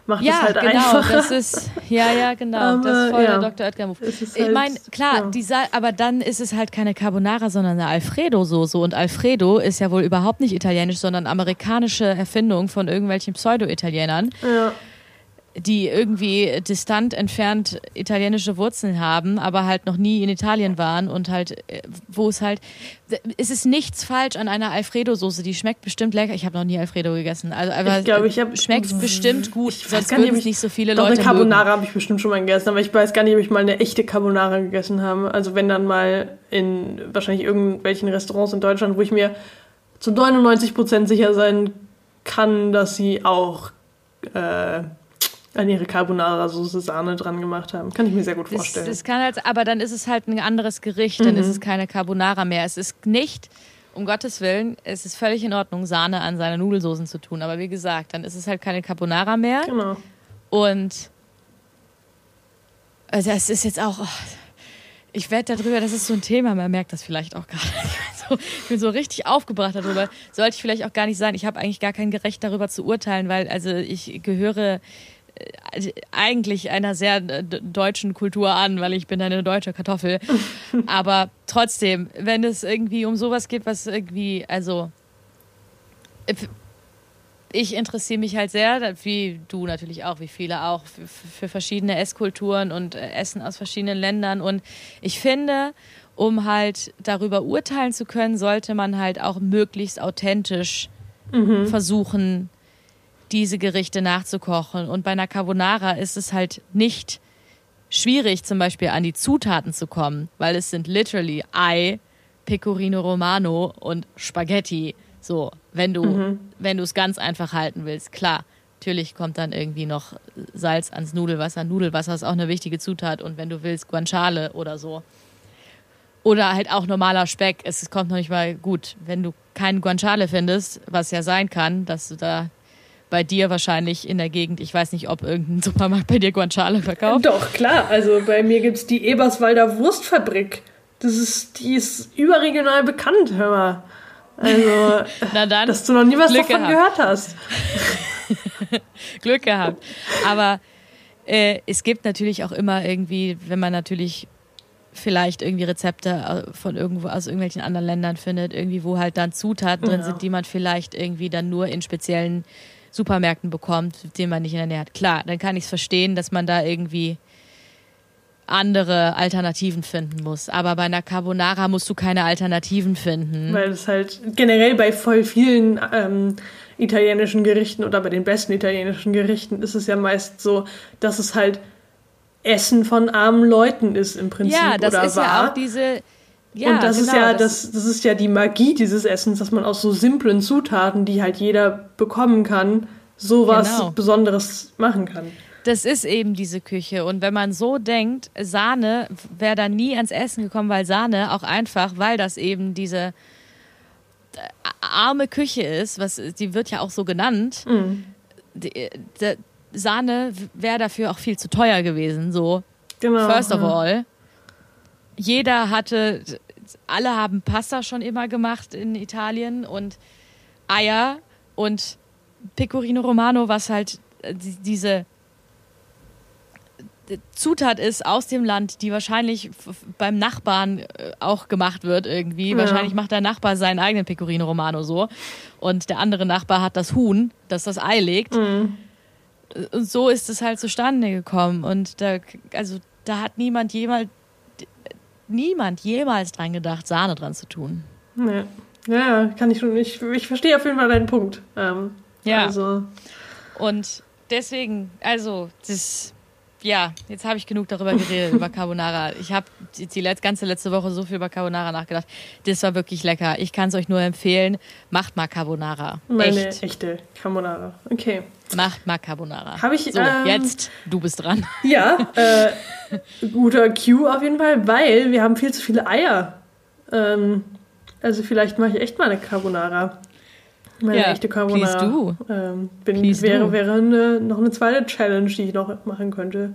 macht ja, es halt genau, einfacher. Das ist, ja, ja, genau. Aber, das ist voll ja, der Dr. Edgar-Move. Halt, ich meine, klar, ja. die aber dann ist es halt keine Carbonara, sondern eine Alfredo-Soße. Und Alfredo ist ja wohl überhaupt nicht italienisch, sondern amerikanische Erfindung von irgendwelchen Pseudo-Italienern. Ja die irgendwie distant entfernt italienische Wurzeln haben, aber halt noch nie in Italien waren und halt, äh, wo es halt, es ist nichts falsch an einer Alfredo-Soße, die schmeckt bestimmt lecker. Ich habe noch nie Alfredo gegessen, also aber ich glaub, ich hab, schmeckt bestimmt gut, ich sonst würden es nicht so viele doch, Leute eine Carbonara habe ich bestimmt schon mal gegessen, aber ich weiß gar nicht, ob ich mal eine echte Carbonara gegessen habe. Also wenn dann mal in wahrscheinlich irgendwelchen Restaurants in Deutschland, wo ich mir zu 99 Prozent sicher sein kann, dass sie auch äh, an ihre Carbonara-Soße Sahne dran gemacht haben. Kann ich mir sehr gut vorstellen. Das, das kann halt, aber dann ist es halt ein anderes Gericht, dann mhm. ist es keine Carbonara mehr. Es ist nicht, um Gottes Willen, es ist völlig in Ordnung, Sahne an seine Nudelsoßen zu tun. Aber wie gesagt, dann ist es halt keine Carbonara mehr. Genau. Und also es ist jetzt auch. Oh, ich werde darüber, das ist so ein Thema, man merkt das vielleicht auch gerade. So, ich bin so richtig aufgebracht darüber. Sollte ich vielleicht auch gar nicht sein. Ich habe eigentlich gar kein Gerecht darüber zu urteilen, weil also ich gehöre eigentlich einer sehr äh, deutschen Kultur an, weil ich bin eine deutsche Kartoffel. Aber trotzdem, wenn es irgendwie um sowas geht, was irgendwie, also äh, ich interessiere mich halt sehr, wie du natürlich auch, wie viele auch, für, für verschiedene Esskulturen und Essen aus verschiedenen Ländern. Und ich finde, um halt darüber urteilen zu können, sollte man halt auch möglichst authentisch mhm. versuchen, diese Gerichte nachzukochen. Und bei einer Carbonara ist es halt nicht schwierig, zum Beispiel an die Zutaten zu kommen, weil es sind literally Ei, Pecorino Romano und Spaghetti. So, wenn du, mhm. wenn du es ganz einfach halten willst, klar. Natürlich kommt dann irgendwie noch Salz ans Nudelwasser. Nudelwasser ist auch eine wichtige Zutat und wenn du willst, Guanciale oder so. Oder halt auch normaler Speck. Es kommt noch nicht mal gut. Wenn du keinen Guanciale findest, was ja sein kann, dass du da bei dir wahrscheinlich in der Gegend. Ich weiß nicht, ob irgendein Supermarkt bei dir Guanciale verkauft. Doch, klar. Also bei mir gibt es die Eberswalder Wurstfabrik. Das ist, die ist überregional bekannt, hör mal. Also, Na dann, dass du noch nie was Glück davon gehabt. gehört hast. Glück gehabt. Aber äh, es gibt natürlich auch immer irgendwie, wenn man natürlich vielleicht irgendwie Rezepte äh, von irgendwo aus irgendwelchen anderen Ländern findet, irgendwie wo halt dann Zutaten drin ja. sind, die man vielleicht irgendwie dann nur in speziellen Supermärkten bekommt, die man nicht in der Nähe hat. Klar, dann kann ich es verstehen, dass man da irgendwie andere Alternativen finden muss. Aber bei einer Carbonara musst du keine Alternativen finden. Weil es halt generell bei voll vielen ähm, italienischen Gerichten oder bei den besten italienischen Gerichten ist es ja meist so, dass es halt Essen von armen Leuten ist im Prinzip ja, das oder ist war. ja auch diese ja, und das genau, ist ja das, das ist ja die Magie dieses Essens, dass man aus so simplen Zutaten, die halt jeder bekommen kann, sowas genau. Besonderes machen kann. Das ist eben diese Küche. Und wenn man so denkt, Sahne wäre da nie ans Essen gekommen, weil Sahne auch einfach, weil das eben diese äh, arme Küche ist, was die wird ja auch so genannt. Mhm. Die, die, Sahne wäre dafür auch viel zu teuer gewesen. So, genau, first of all, jeder hatte, alle haben Pasta schon immer gemacht in Italien und Eier und Pecorino Romano, was halt äh, diese Zutat ist aus dem Land, die wahrscheinlich beim Nachbarn äh, auch gemacht wird irgendwie. Ja. Wahrscheinlich macht der Nachbar seinen eigenen Pecorino Romano so und der andere Nachbar hat das Huhn, das das Ei legt. Mhm. Und so ist es halt zustande gekommen und da also da hat niemand jemals niemand jemals dran gedacht, Sahne dran zu tun. Ja, ja kann ich schon. Ich, ich verstehe auf jeden Fall deinen Punkt. Ähm, ja. Also. Und deswegen, also, das ja, jetzt habe ich genug darüber geredet, über Carbonara. Ich habe die, die ganze letzte Woche so viel über Carbonara nachgedacht. Das war wirklich lecker. Ich kann es euch nur empfehlen. Macht mal Carbonara. Meine Echt. echte Carbonara. Okay. Macht mal Carbonara. Habe ich. So, ähm, jetzt, du bist dran. Ja, äh, guter Cue auf jeden Fall, weil wir haben viel zu viele Eier. Ähm, also vielleicht mache ich echt mal eine Carbonara. Meine ja, echte Carbonara. Du. Ähm, bin, wäre wäre eine, noch eine zweite Challenge, die ich noch machen könnte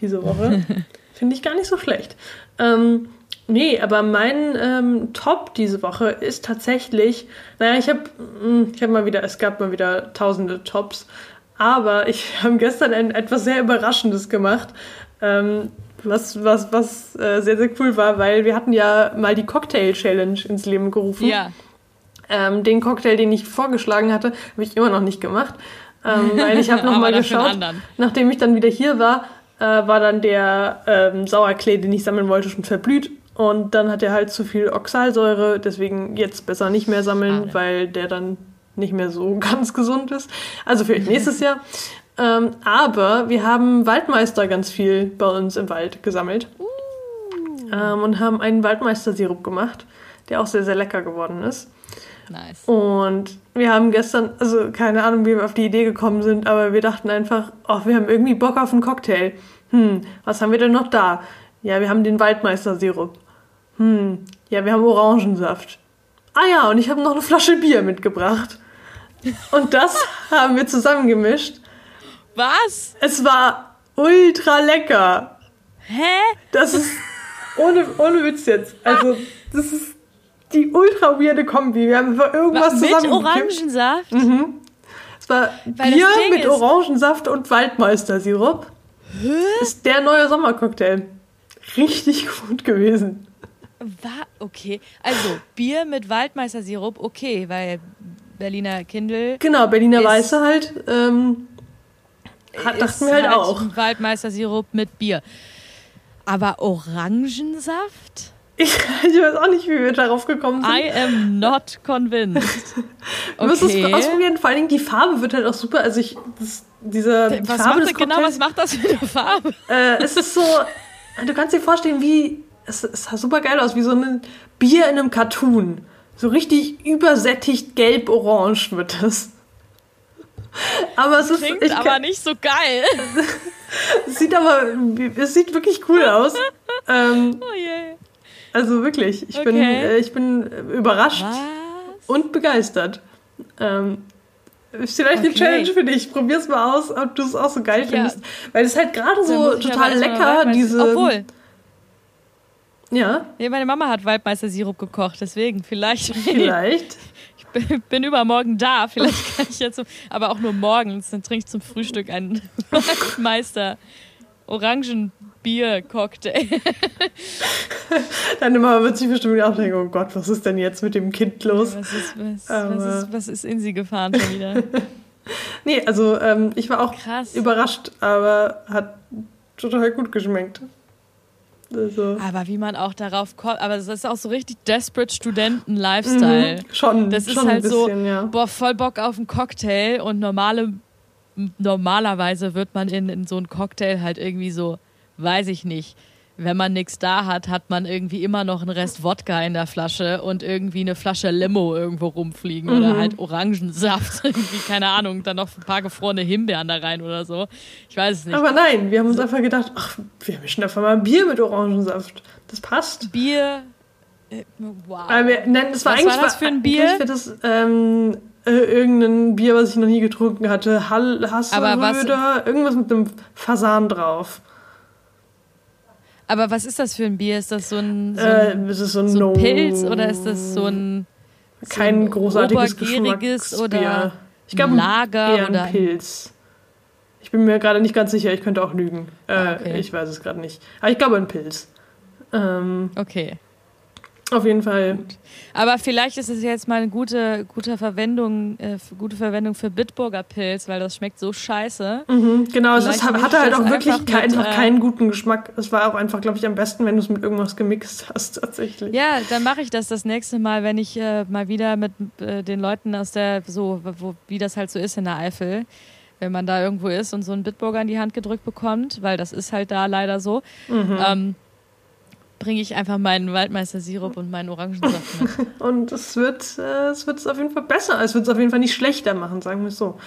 diese Woche. Finde ich gar nicht so schlecht. Ähm, nee, aber mein ähm, Top diese Woche ist tatsächlich, naja, ich habe hm, ich hab mal wieder, es gab mal wieder tausende Tops, aber ich habe gestern ein, etwas sehr Überraschendes gemacht. Ähm, was, was, was äh, sehr, sehr cool war, weil wir hatten ja mal die Cocktail Challenge ins Leben gerufen. Ja. Ähm, den Cocktail, den ich vorgeschlagen hatte, habe ich immer noch nicht gemacht. Ähm, weil ich habe nochmal geschaut, nachdem ich dann wieder hier war, äh, war dann der ähm, Sauerklee, den ich sammeln wollte, schon verblüht. Und dann hat er halt zu viel Oxalsäure, deswegen jetzt besser nicht mehr sammeln, ah, weil der dann nicht mehr so ganz gesund ist. Also vielleicht nächstes Jahr. Ähm, aber wir haben Waldmeister ganz viel bei uns im Wald gesammelt. Uh. Ähm, und haben einen Waldmeister-Sirup gemacht, der auch sehr, sehr lecker geworden ist. Nice. Und wir haben gestern, also keine Ahnung, wie wir auf die Idee gekommen sind, aber wir dachten einfach, oh, wir haben irgendwie Bock auf einen Cocktail. Hm, was haben wir denn noch da? Ja, wir haben den Waldmeister-Sirup. Hm, ja, wir haben Orangensaft. Ah ja, und ich habe noch eine Flasche Bier mitgebracht. Und das haben wir zusammengemischt. Was? Es war ultra lecker. Hä? Das ist ohne, ohne Witz jetzt. Also, das ist die ultra weirde Kombi. Wir haben irgendwas Was, zusammen. Mit Orangensaft? Mhm. Es war Weil Bier mit Orangensaft und Waldmeister-Sirup. Hä? Ist der neue Sommercocktail. Richtig gut gewesen. War okay. Also Bier mit Waldmeister-Sirup, okay, weil Berliner Kindle. Genau, Berliner Weiße halt. Ähm, hat, dachten wir halt, halt auch. Waldmeister-Sirup mit Bier. Aber Orangensaft? Ich, ich, weiß auch nicht, wie wir darauf gekommen sind. I am not convinced. Okay. Du musst es ausprobieren. Vor allen Dingen die Farbe wird halt auch super. Also ich, das, diese was Farbe macht, Genau, was macht das für eine Farbe? Äh, es ist so, du kannst dir vorstellen, wie, es, es sah super geil aus, wie so ein Bier in einem Cartoon. So richtig übersättigt gelb-orange wird das. Aber es ist Klingt ich, aber nicht so geil. es sieht aber, es sieht wirklich cool aus. ähm, oh je. Also wirklich, ich, okay. bin, äh, ich bin überrascht Was? und begeistert. Ähm, ist vielleicht okay. eine Challenge für dich. Probier's mal aus, ob du es auch so geil findest. Ja. Weil es halt gerade so total lecker, diese. Obwohl. Ja. Nee, meine Mama hat Waldmeister-Sirup gekocht, deswegen vielleicht. Vielleicht. Ich bin, bin übermorgen da, vielleicht kann ich jetzt. Aber auch nur morgens, dann trinke ich zum Frühstück einen Waldmeister Orangenbier-Cocktail. Deine Mama wird sich bestimmt auch denken, oh Gott, was ist denn jetzt mit dem Kind los? Was ist, was, was ist, was ist in sie gefahren schon wieder? nee, also ähm, ich war auch Krass. überrascht, aber hat total gut geschmeckt. Also. Aber wie man auch darauf kommt, aber das ist auch so richtig desperate Studenten-Lifestyle. Mhm, schon, das ist schon halt bisschen, so, ja. boah, voll Bock auf einen Cocktail und normale, normalerweise wird man in, in so einen Cocktail halt irgendwie so, weiß ich nicht, wenn man nichts da hat, hat man irgendwie immer noch einen Rest Wodka in der Flasche und irgendwie eine Flasche Limo irgendwo rumfliegen mhm. oder halt Orangensaft, irgendwie, keine Ahnung, dann noch ein paar gefrorene Himbeeren da rein oder so. Ich weiß es nicht. Aber nein, wir haben uns einfach gedacht, ach, wir mischen einfach mal Bier mit Orangensaft. Das passt. Bier. Äh, wow. Wir, nein, das war was eigentlich war das für ein Bier? Für das, ähm, äh, irgendein Bier, was ich noch nie getrunken hatte. Hall, Hasselröder, irgendwas mit einem Fasan drauf. Aber was ist das für ein Bier? Ist das so ein, so äh, ein, äh, so ein, so ein Pilz oder ist das so ein so kein ein großartiges Geschmacksbier? oder ich glaube Lager eher oder ein Pilz. Ich bin mir gerade nicht ganz sicher, ich könnte auch lügen. Äh, ah, okay. Ich weiß es gerade nicht. Aber ich glaube ein Pilz. Ähm, okay. Auf jeden Fall. Gut. Aber vielleicht ist es jetzt mal eine gute, gute Verwendung, äh, gute Verwendung für Bitburger Pilz, weil das schmeckt so scheiße. Mhm, genau, es ist, hatte halt auch wirklich kein, mit, einfach äh, keinen guten Geschmack. Es war auch einfach, glaube ich, am besten, wenn du es mit irgendwas gemixt hast, tatsächlich. Ja, dann mache ich das das nächste Mal, wenn ich äh, mal wieder mit äh, den Leuten aus der, so, wo, wie das halt so ist in der Eifel wenn man da irgendwo ist und so einen Bitburger in die Hand gedrückt bekommt, weil das ist halt da leider so. Mhm. Ähm, bringe ich einfach meinen Waldmeister-Sirup und meinen Orangensaft mit. und es wird, äh, es wird es auf jeden Fall besser. Es wird es auf jeden Fall nicht schlechter machen, sagen wir es so.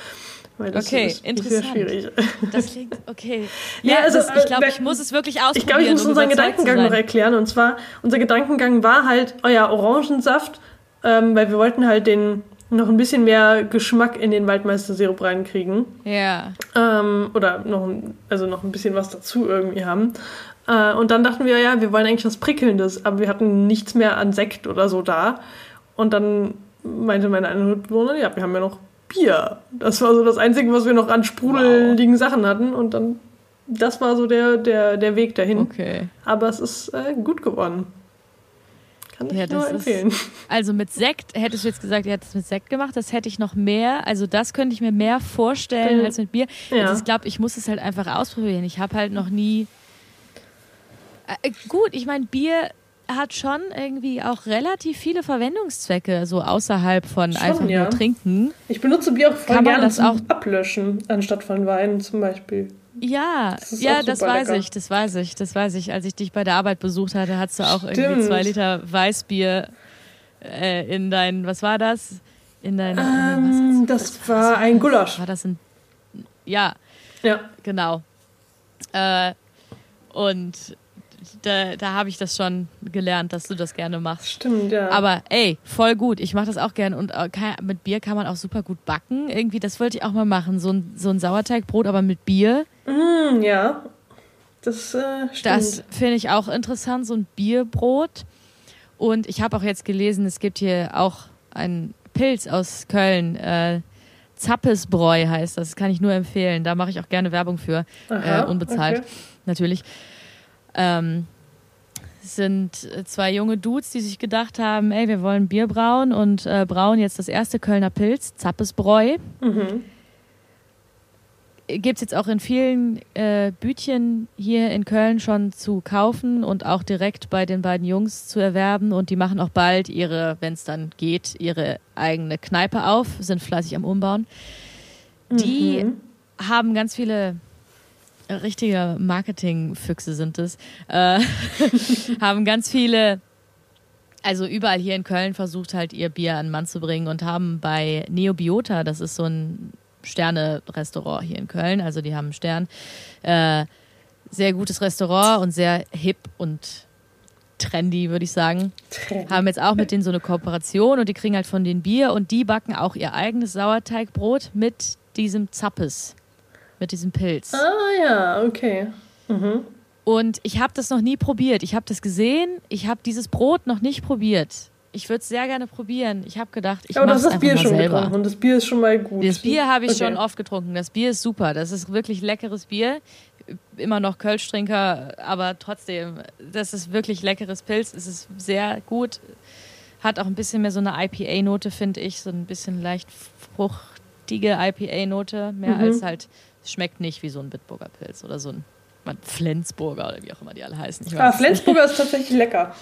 Weil das okay, ist interessant. Sehr schwierig. Das klingt okay. Ja, also das, ich glaube, ich muss es wirklich ausprobieren. Ich glaube, ich muss um unseren Gedankengang noch erklären. Und zwar, unser Gedankengang war halt euer Orangensaft, ähm, weil wir wollten halt den noch ein bisschen mehr Geschmack in den Waldmeister-Sirup reinkriegen. Ja. Ähm, oder noch, also noch ein bisschen was dazu irgendwie haben. Äh, und dann dachten wir, ja, wir wollen eigentlich was Prickelndes, aber wir hatten nichts mehr an Sekt oder so da. Und dann meinte meine eine Mitbewohnerin, ja, wir haben ja noch Bier. Das war so das Einzige, was wir noch an sprudeligen wow. Sachen hatten. Und dann, das war so der, der, der Weg dahin. Okay. Aber es ist äh, gut geworden. Kann ich ja, nur empfehlen. Ist, also mit Sekt, hättest du jetzt gesagt, ihr hättet es mit Sekt gemacht, das hätte ich noch mehr, also das könnte ich mir mehr vorstellen mhm. als mit Bier. Ja. Also ich glaube, ich muss es halt einfach ausprobieren. Ich habe halt noch nie äh, gut, ich meine, Bier hat schon irgendwie auch relativ viele Verwendungszwecke, so außerhalb von schon, einfach ja. nur trinken. Ich benutze Bier auch voll Kann gerne das auch Ablöschen, anstatt von Wein zum Beispiel. Ja, das ja, das weiß lecker. ich, das weiß ich, das weiß ich. Als ich dich bei der Arbeit besucht hatte, hattest du auch Stimmt. irgendwie zwei Liter Weißbier äh, in dein, was war das? In dein, ähm, das, das war ein Gulasch. War das ein, ja, ja, genau. Äh, und da, da habe ich das schon gelernt, dass du das gerne machst. Stimmt, ja. Aber ey, voll gut. Ich mache das auch gerne. Und äh, mit Bier kann man auch super gut backen. Irgendwie, das wollte ich auch mal machen. So ein, so ein Sauerteigbrot, aber mit Bier. Mm, ja. Das äh, stimmt. Das finde ich auch interessant, so ein Bierbrot. Und ich habe auch jetzt gelesen, es gibt hier auch einen Pilz aus Köln. Äh, Zappesbräu heißt das. Das kann ich nur empfehlen. Da mache ich auch gerne Werbung für. Aha, äh, unbezahlt. Okay. Natürlich ähm, sind zwei junge Dudes, die sich gedacht haben, ey, wir wollen Bier brauen und äh, brauen jetzt das erste Kölner Pilz, Zappesbräu. Mhm. Gibt es jetzt auch in vielen äh, Bütchen hier in Köln schon zu kaufen und auch direkt bei den beiden Jungs zu erwerben. Und die machen auch bald ihre, wenn es dann geht, ihre eigene Kneipe auf, sind fleißig am Umbauen. Die mhm. haben ganz viele richtige Marketingfüchse sind es, äh, haben ganz viele, also überall hier in Köln versucht halt ihr Bier an den Mann zu bringen und haben bei Neobiota, das ist so ein Sterne-Restaurant hier in Köln, also die haben einen Stern, äh, sehr gutes Restaurant und sehr hip und trendy, würde ich sagen. Haben jetzt auch mit denen so eine Kooperation und die kriegen halt von den Bier und die backen auch ihr eigenes Sauerteigbrot mit diesem Zappes mit diesem Pilz. Ah ja, okay. Mhm. Und ich habe das noch nie probiert. Ich habe das gesehen. Ich habe dieses Brot noch nicht probiert. Ich würde es sehr gerne probieren. Ich habe gedacht, ich mache es einfach Bier mal schon selber. Getrunken. Und das Bier ist schon mal gut. Das Bier habe ich okay. schon oft getrunken. Das Bier ist super. Das ist wirklich leckeres Bier. immer noch Kölsch-Trinker, aber trotzdem, das ist wirklich leckeres Pilz. Es ist sehr gut. Hat auch ein bisschen mehr so eine IPA-Note, finde ich. So ein bisschen leicht fruchtige IPA-Note. Mehr mhm. als halt, schmeckt nicht wie so ein Bitburger Pilz oder so ein Flensburger oder wie auch immer die alle heißen. ah, Flensburger ist tatsächlich lecker.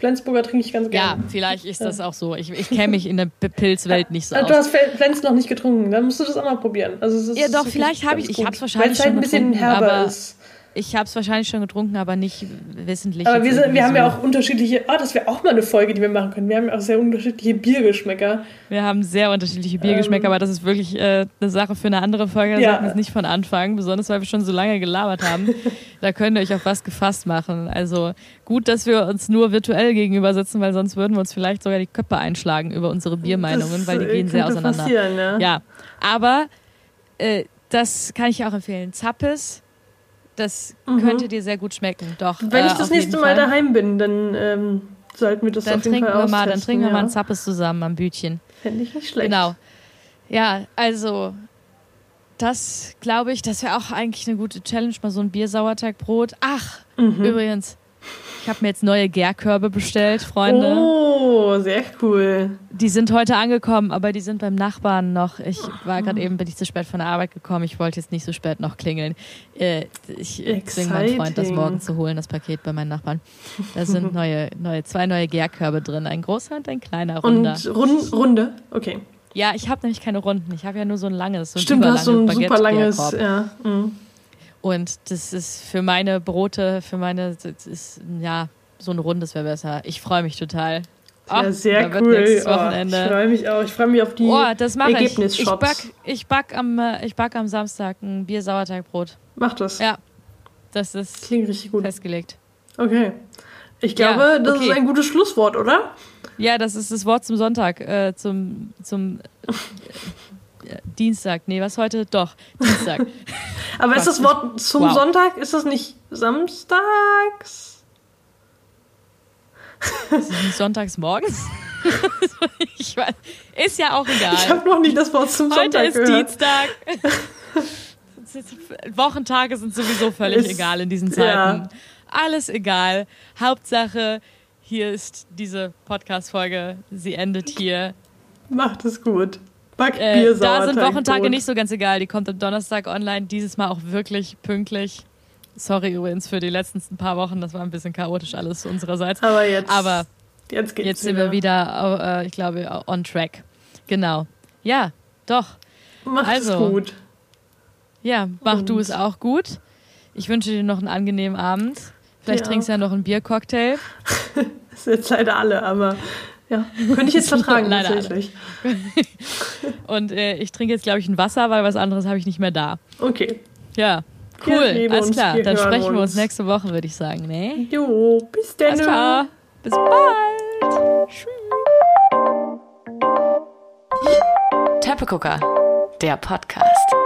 Flensburger trinke ich ganz gerne. Ja, vielleicht ist das auch so. Ich, ich kenne mich in der Pilzwelt nicht so aus. Du hast Flens noch nicht getrunken, dann musst du das auch mal probieren. Also ja, doch, vielleicht habe ich, ich habe es wahrscheinlich Weil es halt ein bisschen herber ist. Ich habe es wahrscheinlich schon getrunken, aber nicht wissentlich. Aber wir, sind, wir haben ja auch unterschiedliche. Ah, oh, das wäre auch mal eine Folge, die wir machen können. Wir haben ja auch sehr unterschiedliche Biergeschmäcker. Wir haben sehr unterschiedliche Biergeschmäcker, ähm, aber das ist wirklich äh, eine Sache für eine andere Folge. Da ja. sollten wir es nicht von Anfang, besonders weil wir schon so lange gelabert haben. da könnt ihr euch auf was gefasst machen. Also gut, dass wir uns nur virtuell gegenüber sitzen, weil sonst würden wir uns vielleicht sogar die Köpfe einschlagen über unsere Biermeinungen, das, weil die gehen sehr auseinander. Ja. ja, aber äh, das kann ich auch empfehlen. Zappes das mhm. könnte dir sehr gut schmecken. Doch. Wenn äh, ich das nächste Mal daheim bin, dann ähm, sollten wir das dann auf jeden Fall wir mal, Dann trinken ja. wir mal ein Zappes zusammen am Bütchen. Fände ich nicht schlecht. Genau. Ja, also das glaube ich, das wäre auch eigentlich eine gute Challenge, mal so ein Biersauerteigbrot. Ach, mhm. übrigens, ich habe mir jetzt neue Gärkörbe bestellt, Freunde. Oh, sehr cool. Die sind heute angekommen, aber die sind beim Nachbarn noch. Ich war gerade eben, bin ich zu spät von der Arbeit gekommen. Ich wollte jetzt nicht so spät noch klingeln. Äh, ich zwinge meinen Freund, das morgen zu holen, das Paket bei meinen Nachbarn. Da sind neue, neue, zwei neue Gärkörbe drin. Ein großer und ein kleiner, runder. Und rund, runde? Okay. Ja, ich habe nämlich keine runden. Ich habe ja nur so ein langes, so ein Stimmt, du hast so ein super langes, ja. Mhm. Und das ist für meine Brote, für meine, ist, ja, so ein rundes wäre besser. Ich freue mich total. Ach, ja, sehr cool. Oh, ich freue mich auch. Ich freue mich auf die oh, das Ergebnisshots. Ich. Ich back, ich back am, äh, ich back am Samstag ein Bier-Sauerteigbrot. Mach das. Ja. Das ist Klingt richtig gut. festgelegt. Okay. Ich glaube, ja, okay. das ist ein gutes Schlusswort, oder? Ja, das ist das Wort zum Sonntag, äh, zum, zum Dienstag. Nee, was heute? Doch, Dienstag. Aber ist das Wort zum wow. Sonntag, ist das nicht samstags? Ist nicht sonntags morgens? ich weiß, ist ja auch egal. Ich habe noch nicht das Wort zum heute Sonntag Heute ist Dienstag. Wochentage sind sowieso völlig ist, egal in diesen Zeiten. Ja. Alles egal. Hauptsache, hier ist diese Podcast-Folge. Sie endet hier. Macht es gut. Backbier, äh, Da sind Wochentage nicht so ganz egal. Die kommt am Donnerstag online. Dieses Mal auch wirklich pünktlich. Sorry übrigens für die letzten paar Wochen. Das war ein bisschen chaotisch alles unsererseits. Aber jetzt, Aber jetzt, jetzt sind wir wieder, äh, ich glaube, on track. Genau. Ja, doch. Mach also, es gut. Ja, mach Und. du es auch gut. Ich wünsche dir noch einen angenehmen Abend. Vielleicht ja. trinkst du ja noch einen Biercocktail. das sind jetzt leider alle, aber ja, könnte ich jetzt vertragen, Leider tatsächlich. Und äh, ich trinke jetzt, glaube ich, ein Wasser, weil was anderes habe ich nicht mehr da. Okay. Ja, cool. Alles klar. Dann sprechen uns. wir uns nächste Woche, würde ich sagen. Ne? Jo, bis dann. Alles klar. Bis bald. Tschüss. Teppegucker, der Podcast.